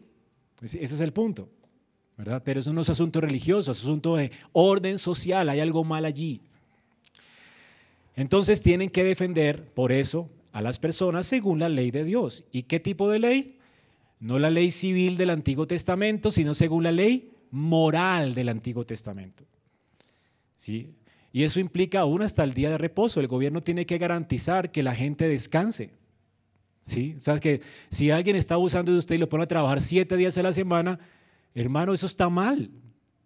Ese es el punto, ¿verdad? Pero eso no es asunto religioso, es asunto de orden social, hay algo mal allí. Entonces tienen que defender, por eso, a las personas según la ley de Dios. ¿Y qué tipo de ley? No la ley civil del Antiguo Testamento, sino según la ley moral del Antiguo Testamento. ¿Sí? Y eso implica aún hasta el día de reposo. El gobierno tiene que garantizar que la gente descanse. ¿Sí? O sea, que si alguien está abusando de usted y lo pone a trabajar siete días a la semana, hermano, eso está mal,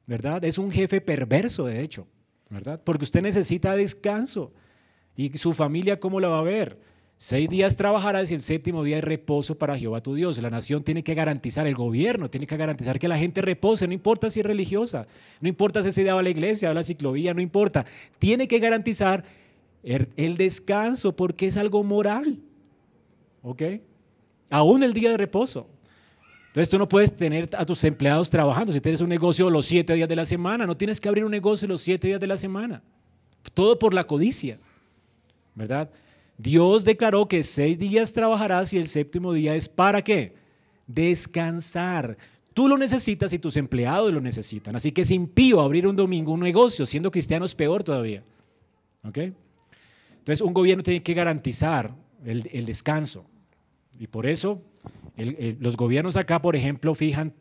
¿verdad? Es un jefe perverso, de hecho, ¿verdad? Porque usted necesita descanso. ¿Y su familia cómo la va a ver? Seis días trabajarás y el séptimo día es reposo para Jehová tu Dios. La nación tiene que garantizar, el gobierno tiene que garantizar que la gente repose, no importa si es religiosa, no importa si se da a la iglesia, a la ciclovía, no importa. Tiene que garantizar el, descanso porque es algo moral. ¿Ok? Aún el día de reposo. Entonces tú no puedes tener a tus empleados trabajando. Si tienes un negocio los siete días de la semana, no tienes que abrir un negocio los siete días de la semana. Todo por la codicia. ¿Verdad? Dios declaró que seis días trabajarás y el séptimo día es para qué? Descansar. Tú lo necesitas y tus empleados lo necesitan. Así que es impío abrir un domingo un negocio, siendo cristiano es peor todavía. ¿Ok? Entonces un gobierno tiene que garantizar el, descanso. Y por eso los gobiernos acá, por ejemplo, fijan,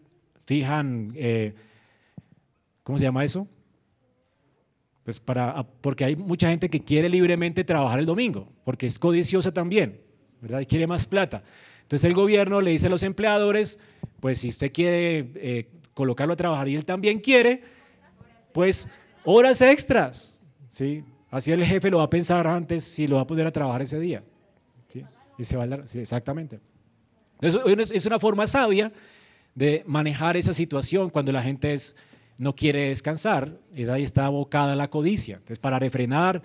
fijan eh, ¿cómo se llama eso? Pues para, porque hay mucha gente que quiere libremente trabajar el domingo, porque es codiciosa también, ¿verdad? Y quiere más plata. Entonces el gobierno le dice a los empleadores, pues si usted quiere eh, colocarlo a trabajar y él también quiere, pues horas extras, ¿sí? Así el jefe lo va a pensar antes si lo va a poder a trabajar ese día. ¿sí? Y se va a dar, sí, exactamente. Entonces es una forma sabia de manejar esa situación cuando la gente es no quiere descansar, y ahí está abocada a la codicia. Entonces, para refrenar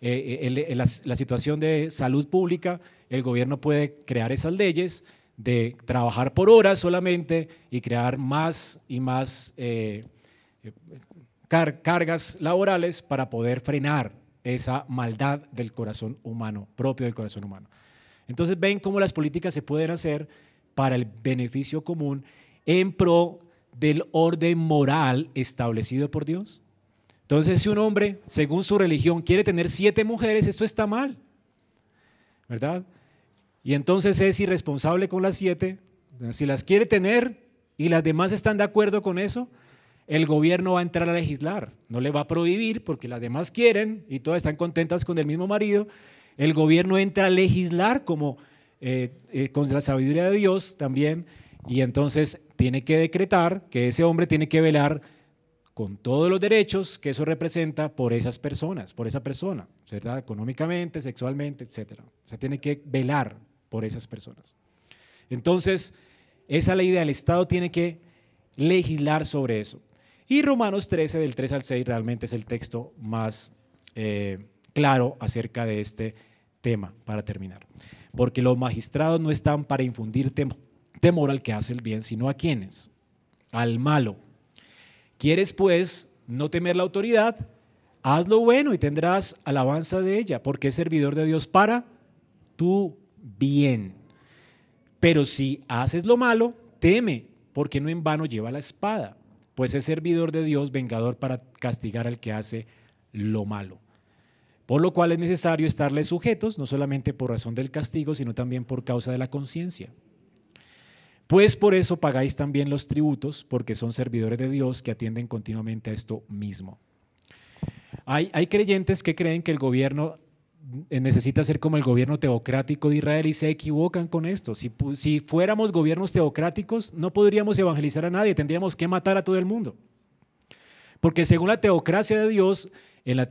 eh, eh, la, situación de salud pública, el gobierno puede crear esas leyes de trabajar por horas solamente y crear más y más eh, cargas laborales para poder frenar esa maldad del corazón humano, propio del corazón humano. Entonces ven cómo las políticas se pueden hacer para el beneficio común en pro del orden moral establecido por Dios. Entonces, si un hombre, según su religión, quiere tener siete mujeres, esto está mal, ¿verdad? Y entonces es irresponsable con las siete. Si las quiere tener y las demás están de acuerdo con eso, el gobierno va a entrar a legislar. No le va a prohibir porque las demás quieren y todas están contentas con el mismo marido. El gobierno entra a legislar como eh, eh, con la sabiduría de Dios también y entonces tiene que decretar que ese hombre tiene que velar con todos los derechos que eso representa por esas personas, por esa persona, ¿verdad? Económicamente, sexualmente, etc. O sea, tiene que velar por esas personas. Entonces, esa ley del Estado tiene que legislar sobre eso. Y Romanos 13, del 3 al 6, realmente es el texto más eh, claro acerca de este tema, para terminar. Porque los magistrados no están para infundir temor temor al que hace el bien, sino a quienes, al malo. ¿Quieres pues no temer la autoridad? Haz lo bueno y tendrás alabanza de ella, porque es servidor de Dios para tu bien. Pero si haces lo malo, teme, porque no en vano lleva la espada, pues es servidor de Dios, vengador para castigar al que hace lo malo. Por lo cual es necesario estarle sujetos, no solamente por razón del castigo, sino también por causa de la conciencia. Pues por eso pagáis también los tributos, porque son servidores de Dios que atienden continuamente a esto mismo. Hay, creyentes que creen que el gobierno eh, necesita ser como el gobierno teocrático de Israel y se equivocan con esto. Si, si fuéramos gobiernos teocráticos, no podríamos evangelizar a nadie, tendríamos que matar a todo el mundo. Porque según la teocracia de Dios,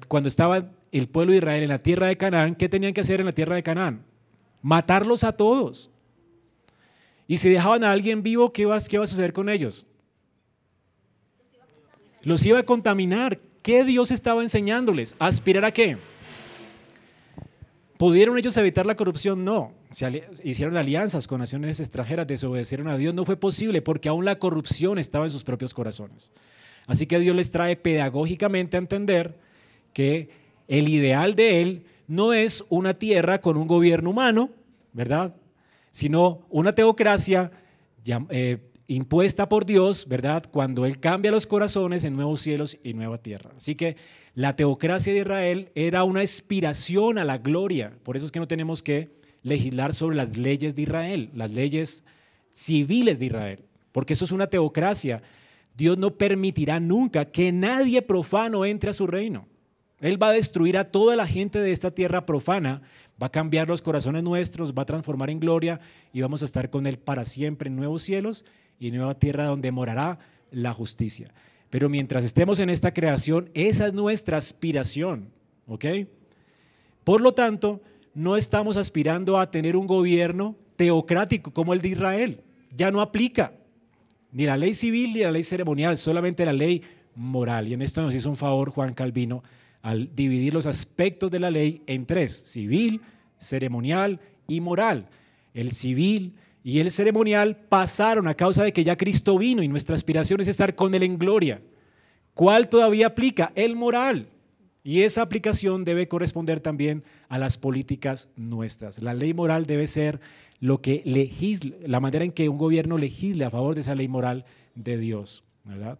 cuando estaba el pueblo de Israel en la tierra de Canaán, ¿qué tenían que hacer en la tierra de Canaán? Matarlos a todos. Y si dejaban a alguien vivo, ¿qué iba, qué a suceder con ellos? Los iba a contaminar. ¿Qué Dios estaba enseñándoles? ¿Aspirar a qué? ¿Pudieron ellos evitar la corrupción? No. hicieron alianzas con naciones extranjeras, desobedecieron a Dios. No fue posible porque aún la corrupción estaba en sus propios corazones. Así que Dios les trae pedagógicamente a entender que el ideal de Él no es una tierra con un gobierno humano, ¿verdad? Sino una teocracia eh, impuesta por Dios, ¿verdad? Cuando Él cambia los corazones en nuevos cielos y nueva tierra. Así que la teocracia de Israel era una aspiración a la gloria. Por eso es que no tenemos que legislar sobre las leyes de Israel, las leyes civiles de Israel, porque eso es una teocracia. Dios no permitirá nunca que nadie profano entre a su reino. Él va a destruir a toda la gente de esta tierra profana Va a cambiar los corazones nuestros, va a transformar en gloria y vamos a estar con Él para siempre en nuevos cielos y nueva tierra donde morará la justicia. Pero mientras estemos en esta creación, esa es nuestra aspiración. ¿Ok? Por lo tanto, no estamos aspirando a tener un gobierno teocrático como el de Israel. Ya no aplica ni la ley civil ni la ley ceremonial, solamente la ley moral. Y en esto nos hizo un favor Juan Calvino al dividir los aspectos de la ley en tres, civil, ceremonial y moral. El civil y el ceremonial pasaron a causa de que ya Cristo vino y nuestra aspiración es estar con Él en gloria. ¿Cuál todavía aplica? El moral. Y esa aplicación debe corresponder también a las políticas nuestras. La ley moral debe ser lo que legisla, la manera en que un gobierno legisle a favor de esa ley moral de Dios, ¿verdad?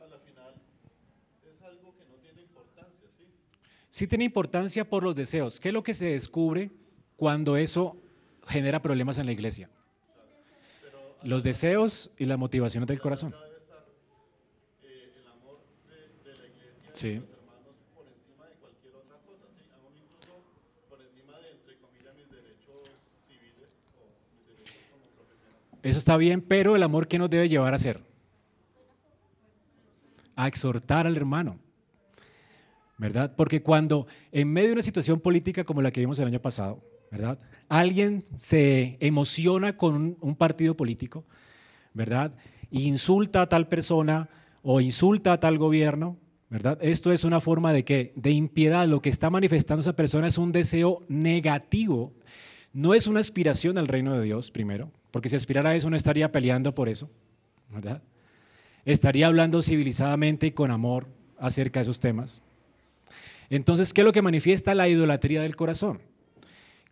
a la final es algo que no tiene importancia, ¿sí? Sí tiene importancia por los deseos. ¿Qué es lo que se descubre cuando eso genera problemas en la iglesia? los deseos y las motivaciones del corazón. Debe estar, eh, el amor de, de, la iglesia sí. y los hermanos por encima de cualquier otra cosa, ¿sí? Aún incluso por encima de, entre comillas, mis derechos civiles o mis derechos como profesional. Eso está bien, pero el amor, ¿qué nos debe llevar a hacer? a exhortar al hermano. ¿Verdad? Porque cuando en medio de una situación política como la que vimos el año pasado, ¿verdad? Alguien se emociona con un, partido político, ¿verdad? E insulta a tal persona o insulta a tal gobierno, ¿verdad? Esto es una forma de que de impiedad, lo que está manifestando esa persona es un deseo negativo. No es una aspiración al reino de Dios, primero, porque si aspirara a eso no estaría peleando por eso, ¿verdad? estaría hablando civilizadamente y con amor acerca de esos temas. Entonces, ¿qué es lo que manifiesta la idolatría del corazón?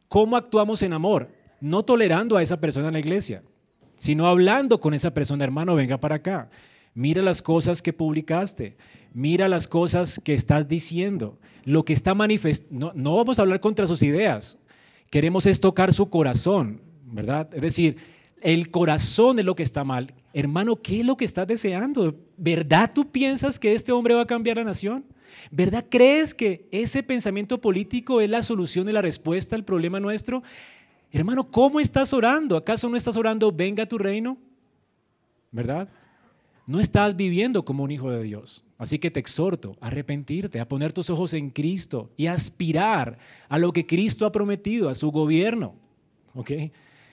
¿Cómo actuamos en amor? No tolerando a esa persona en la iglesia, sino hablando con esa persona, hermano, venga para acá. Mira las cosas que publicaste, mira las cosas que estás diciendo, lo que está manifestando. No, vamos a hablar contra sus ideas, queremos es tocar su corazón, ¿verdad? Es decir, el corazón es lo que está mal. Hermano, ¿qué es lo que estás deseando? ¿Verdad tú piensas que este hombre va a cambiar la nación? ¿Verdad crees que ese pensamiento político es la solución y la respuesta al problema nuestro? Hermano, ¿cómo estás orando? ¿Acaso no estás orando, venga tu reino? ¿Verdad? No estás viviendo como un hijo de Dios. Así que te exhorto a arrepentirte, a poner tus ojos en Cristo y a aspirar a lo que Cristo ha prometido, a su gobierno. ¿Ok?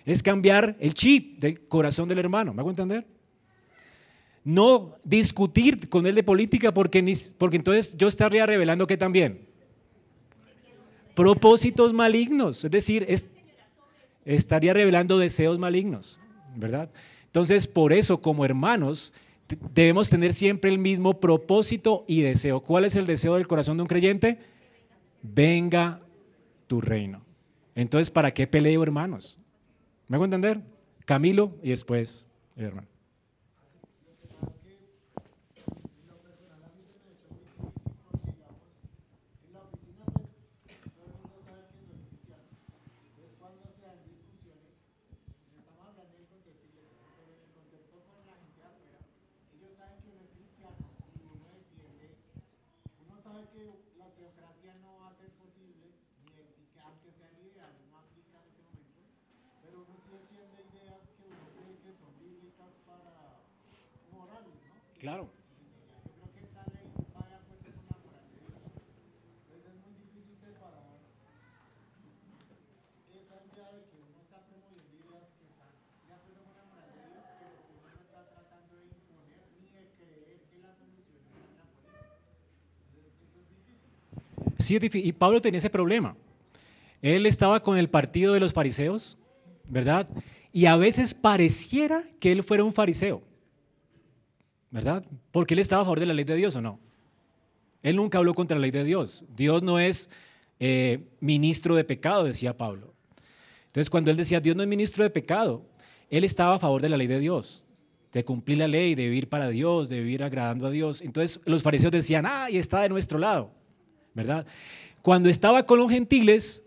Es cambiar el chip del corazón del hermano. ¿Me hago entender? No discutir con él de política porque, porque entonces yo estaría revelando que también. Propósitos malignos. Es decir, estaría revelando deseos malignos. ¿Verdad? Entonces, por eso, como hermanos, debemos tener siempre el mismo propósito y deseo. ¿Cuál es el deseo del corazón de un creyente? Venga tu reino. Entonces, ¿para qué peleo, hermanos? ¿Me hago entender? Camilo y después hermano. Claro. Yo creo que esta ley va de acuerdo con la moral de Dios. Entonces es muy difícil separar esa idea de que uno está promoviendo ideas que están de acuerdo con la moral de Dios, pero que uno no está tratando de imponer ni de creer que la solución en la política. Entonces eso es difícil. Sí, es difícil. Y Pablo tenía ese problema. Él estaba con el partido de los fariseos, ¿verdad? Y a veces pareciera que él fuera un fariseo. ¿Verdad? Porque él estaba a favor de la ley de Dios o no. Él nunca habló contra la ley de Dios. Dios no es eh, ministro de pecado, decía Pablo. Entonces, cuando él decía Dios no es ministro de pecado, él estaba a favor de la ley de Dios, de cumplir la ley, de vivir para Dios, de vivir agradando a Dios. Entonces, los fariseos decían, ah, y está de nuestro lado, ¿verdad? Cuando estaba con los gentiles,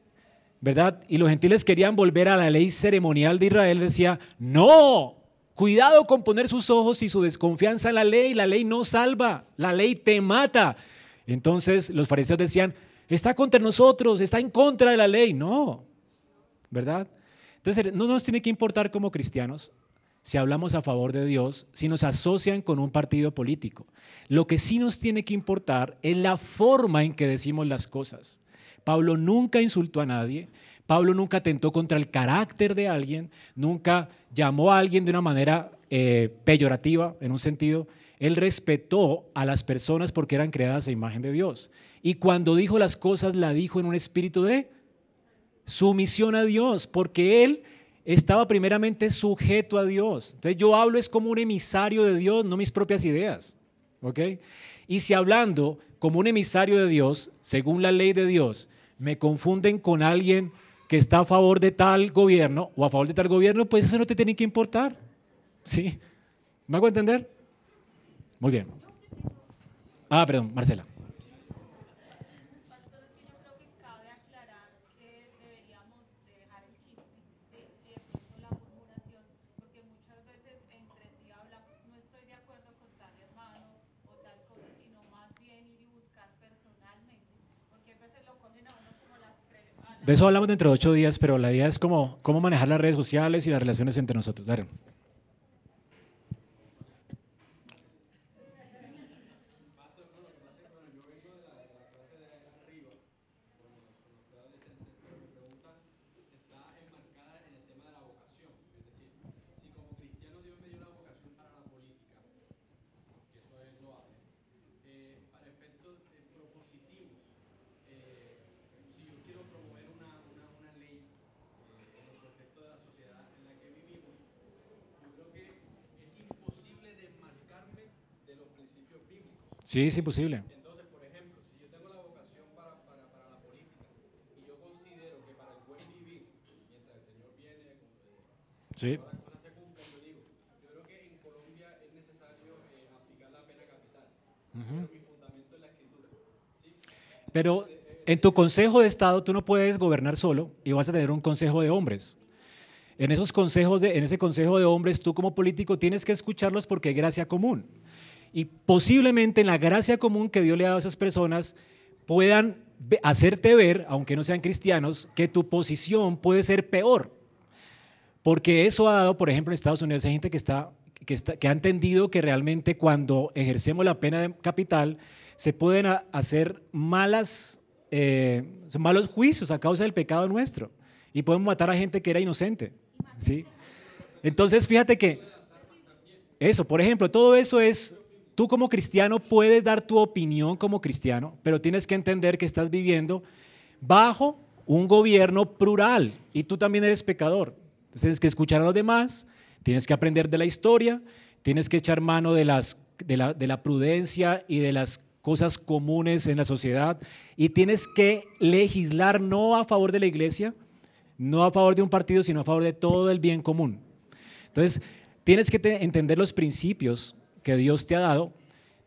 ¿verdad? Y los gentiles querían volver a la ley ceremonial de Israel, decía, no, Cuidado con poner sus ojos y su desconfianza en la ley. La ley no salva, la ley te mata. Entonces los fariseos decían, está contra nosotros, está en contra de la ley. No, ¿verdad? Entonces no nos tiene que importar como cristianos si hablamos a favor de Dios, si nos asocian con un partido político. Lo que sí nos tiene que importar es la forma en que decimos las cosas. Pablo nunca insultó a nadie, Pablo nunca atentó contra el carácter de alguien, nunca llamó a alguien de una manera eh, peyorativa, en un sentido. Él respetó a las personas porque eran creadas a imagen de Dios. Y cuando dijo las cosas, la dijo en un espíritu de sumisión a Dios, porque él estaba primeramente sujeto a Dios. Entonces yo hablo es como un emisario de Dios, no mis propias ideas. ¿Ok? Y si hablando como un emisario de Dios, según la ley de Dios, me confunden con alguien que está a favor de tal gobierno o a favor de tal gobierno, pues eso no te tiene que importar. ¿Sí? ¿Me hago entender? Muy bien. Ah, perdón, Marcela. Pastor, es que yo creo que cabe aclarar que deberíamos de dejar el chisme ¿sí? y de pronto la murmuración, porque muchas veces entre sí hablamos, no estoy de acuerdo con tal hermano o tal cosa, sino más bien ir y buscar personalmente, porque a veces lo cogen a uno como las pre... a la- De eso hablamos dentro de ocho días, pero la idea es cómo, cómo manejar las redes sociales y las relaciones entre nosotros. Dale. está enmarcada en el tema de la vocación. Es decir, si como cristiano Dios me dio la vocación para la política, que eso es loable, eh, para efectos eh, propositivos, eh, si yo quiero promover una, una, una ley eh, en el contexto de la sociedad en la que vivimos, yo creo que es imposible desmarcarme de los principios bíblicos. Sí, sí, posible. Entonces, por ejemplo, si yo tengo la vocación para, para, para la política y yo considero que para el buen vivir, mientras el Señor viene, eh, Sí. cosas se cumplen, yo digo, yo creo que en Colombia es necesario eh, aplicar la pena capital, pero mi fundamento es la escritura. ¿sí? Pero en tu consejo de Estado tú no puedes gobernar solo y vas a tener un consejo de hombres. En esos consejos de, en ese consejo de hombres, tú como político tienes que escucharlos porque hay gracia común. Y posiblemente en la gracia común que Dios le ha dado a esas personas puedan hacerte ver, aunque no sean cristianos, que tu posición puede ser peor. Porque eso ha dado, por ejemplo, en Estados Unidos hay gente que, está, que, está- que ha entendido que realmente cuando ejercemos la pena capital se pueden hacer malas, eh, malos juicios a causa del pecado nuestro y podemos matar a gente que era inocente. ¿sí? Entonces, fíjate que eso, por ejemplo, todo eso es, tú como cristiano puedes dar tu opinión como cristiano, pero tienes que entender que estás viviendo bajo un gobierno plural y tú también eres pecador. Entonces tienes que escuchar a los demás, tienes que aprender de la historia, tienes que echar mano de, las, de, la, de la prudencia y de las cosas comunes en la sociedad y tienes que legislar no a favor de la iglesia, no a favor de un partido, sino a favor de todo el bien común. Entonces, tienes que te- entender los principios que Dios te ha dado,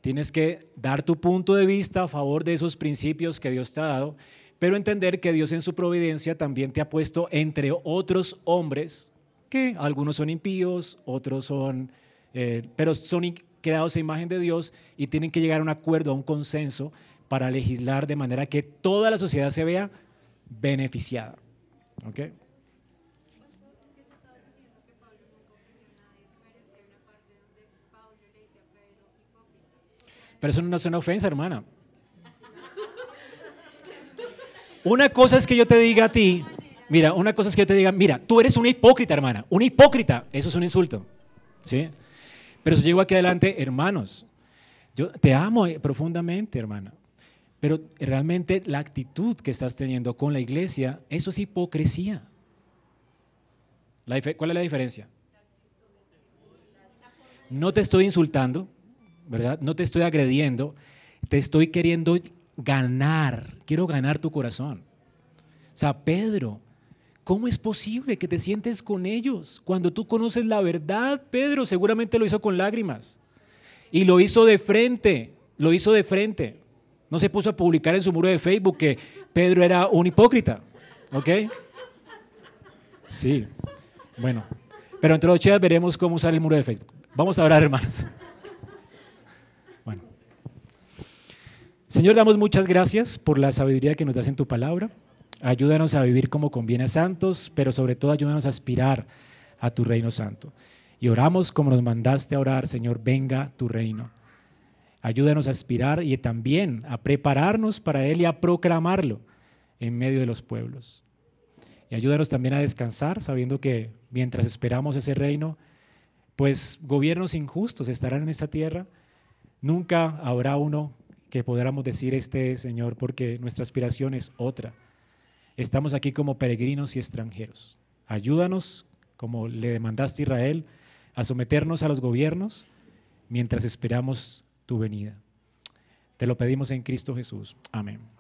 tienes que dar tu punto de vista a favor de esos principios que Dios te ha dado, pero entender que Dios en su providencia también te ha puesto entre otros hombres, que algunos son impíos, otros son, eh, pero son creados a imagen de Dios y tienen que llegar a un acuerdo, a un consenso para legislar de manera que toda la sociedad se vea beneficiada. ¿ok? Pastor, es que tú estabas diciendo que Pablo nunca ofendió a nadie, pero es que hay una parte donde Pablo le dice a Pedro hipócrita. Pero eso no es una ofensa, hermana. Una cosa es que yo te diga a ti, mira, una cosa es que yo te diga, mira, tú eres una hipócrita, hermana, una hipócrita, eso es un insulto, ¿sí? Pero si llego aquí adelante, hermanos, yo te amo eh, profundamente, hermana, pero realmente la actitud que estás teniendo con la iglesia, eso es hipocresía. ¿Cuál es la diferencia? No te estoy insultando, No te estoy agrediendo, te estoy queriendo ganar, quiero ganar tu corazón. O sea, Pedro, ¿cómo es posible que te sientes con ellos cuando tú conoces la verdad? Pedro seguramente lo hizo con lágrimas y lo hizo de frente, lo hizo de frente. No se puso a publicar en su muro de Facebook que Pedro era un hipócrita, ¿ok? Sí, bueno, pero entre ocho días veremos cómo usar el muro de Facebook. Vamos a orar, hermanos. Señor, damos muchas gracias por la sabiduría que nos das en tu palabra. Ayúdanos a vivir como conviene a santos, pero sobre todo ayúdanos a aspirar a tu reino santo. Y oramos como nos mandaste a orar, Señor, venga tu reino. Ayúdanos a aspirar y también a prepararnos para Él y a proclamarlo en medio de los pueblos. Y ayúdanos también a descansar sabiendo que mientras esperamos ese reino, pues gobiernos injustos estarán en esta tierra. Nunca habrá uno que podamos decir este Señor porque nuestra aspiración es otra. Estamos aquí como peregrinos y extranjeros. Ayúdanos, como le demandaste a Israel, a someternos a los gobiernos mientras esperamos tu venida. Te lo pedimos en Cristo Jesús. Amén.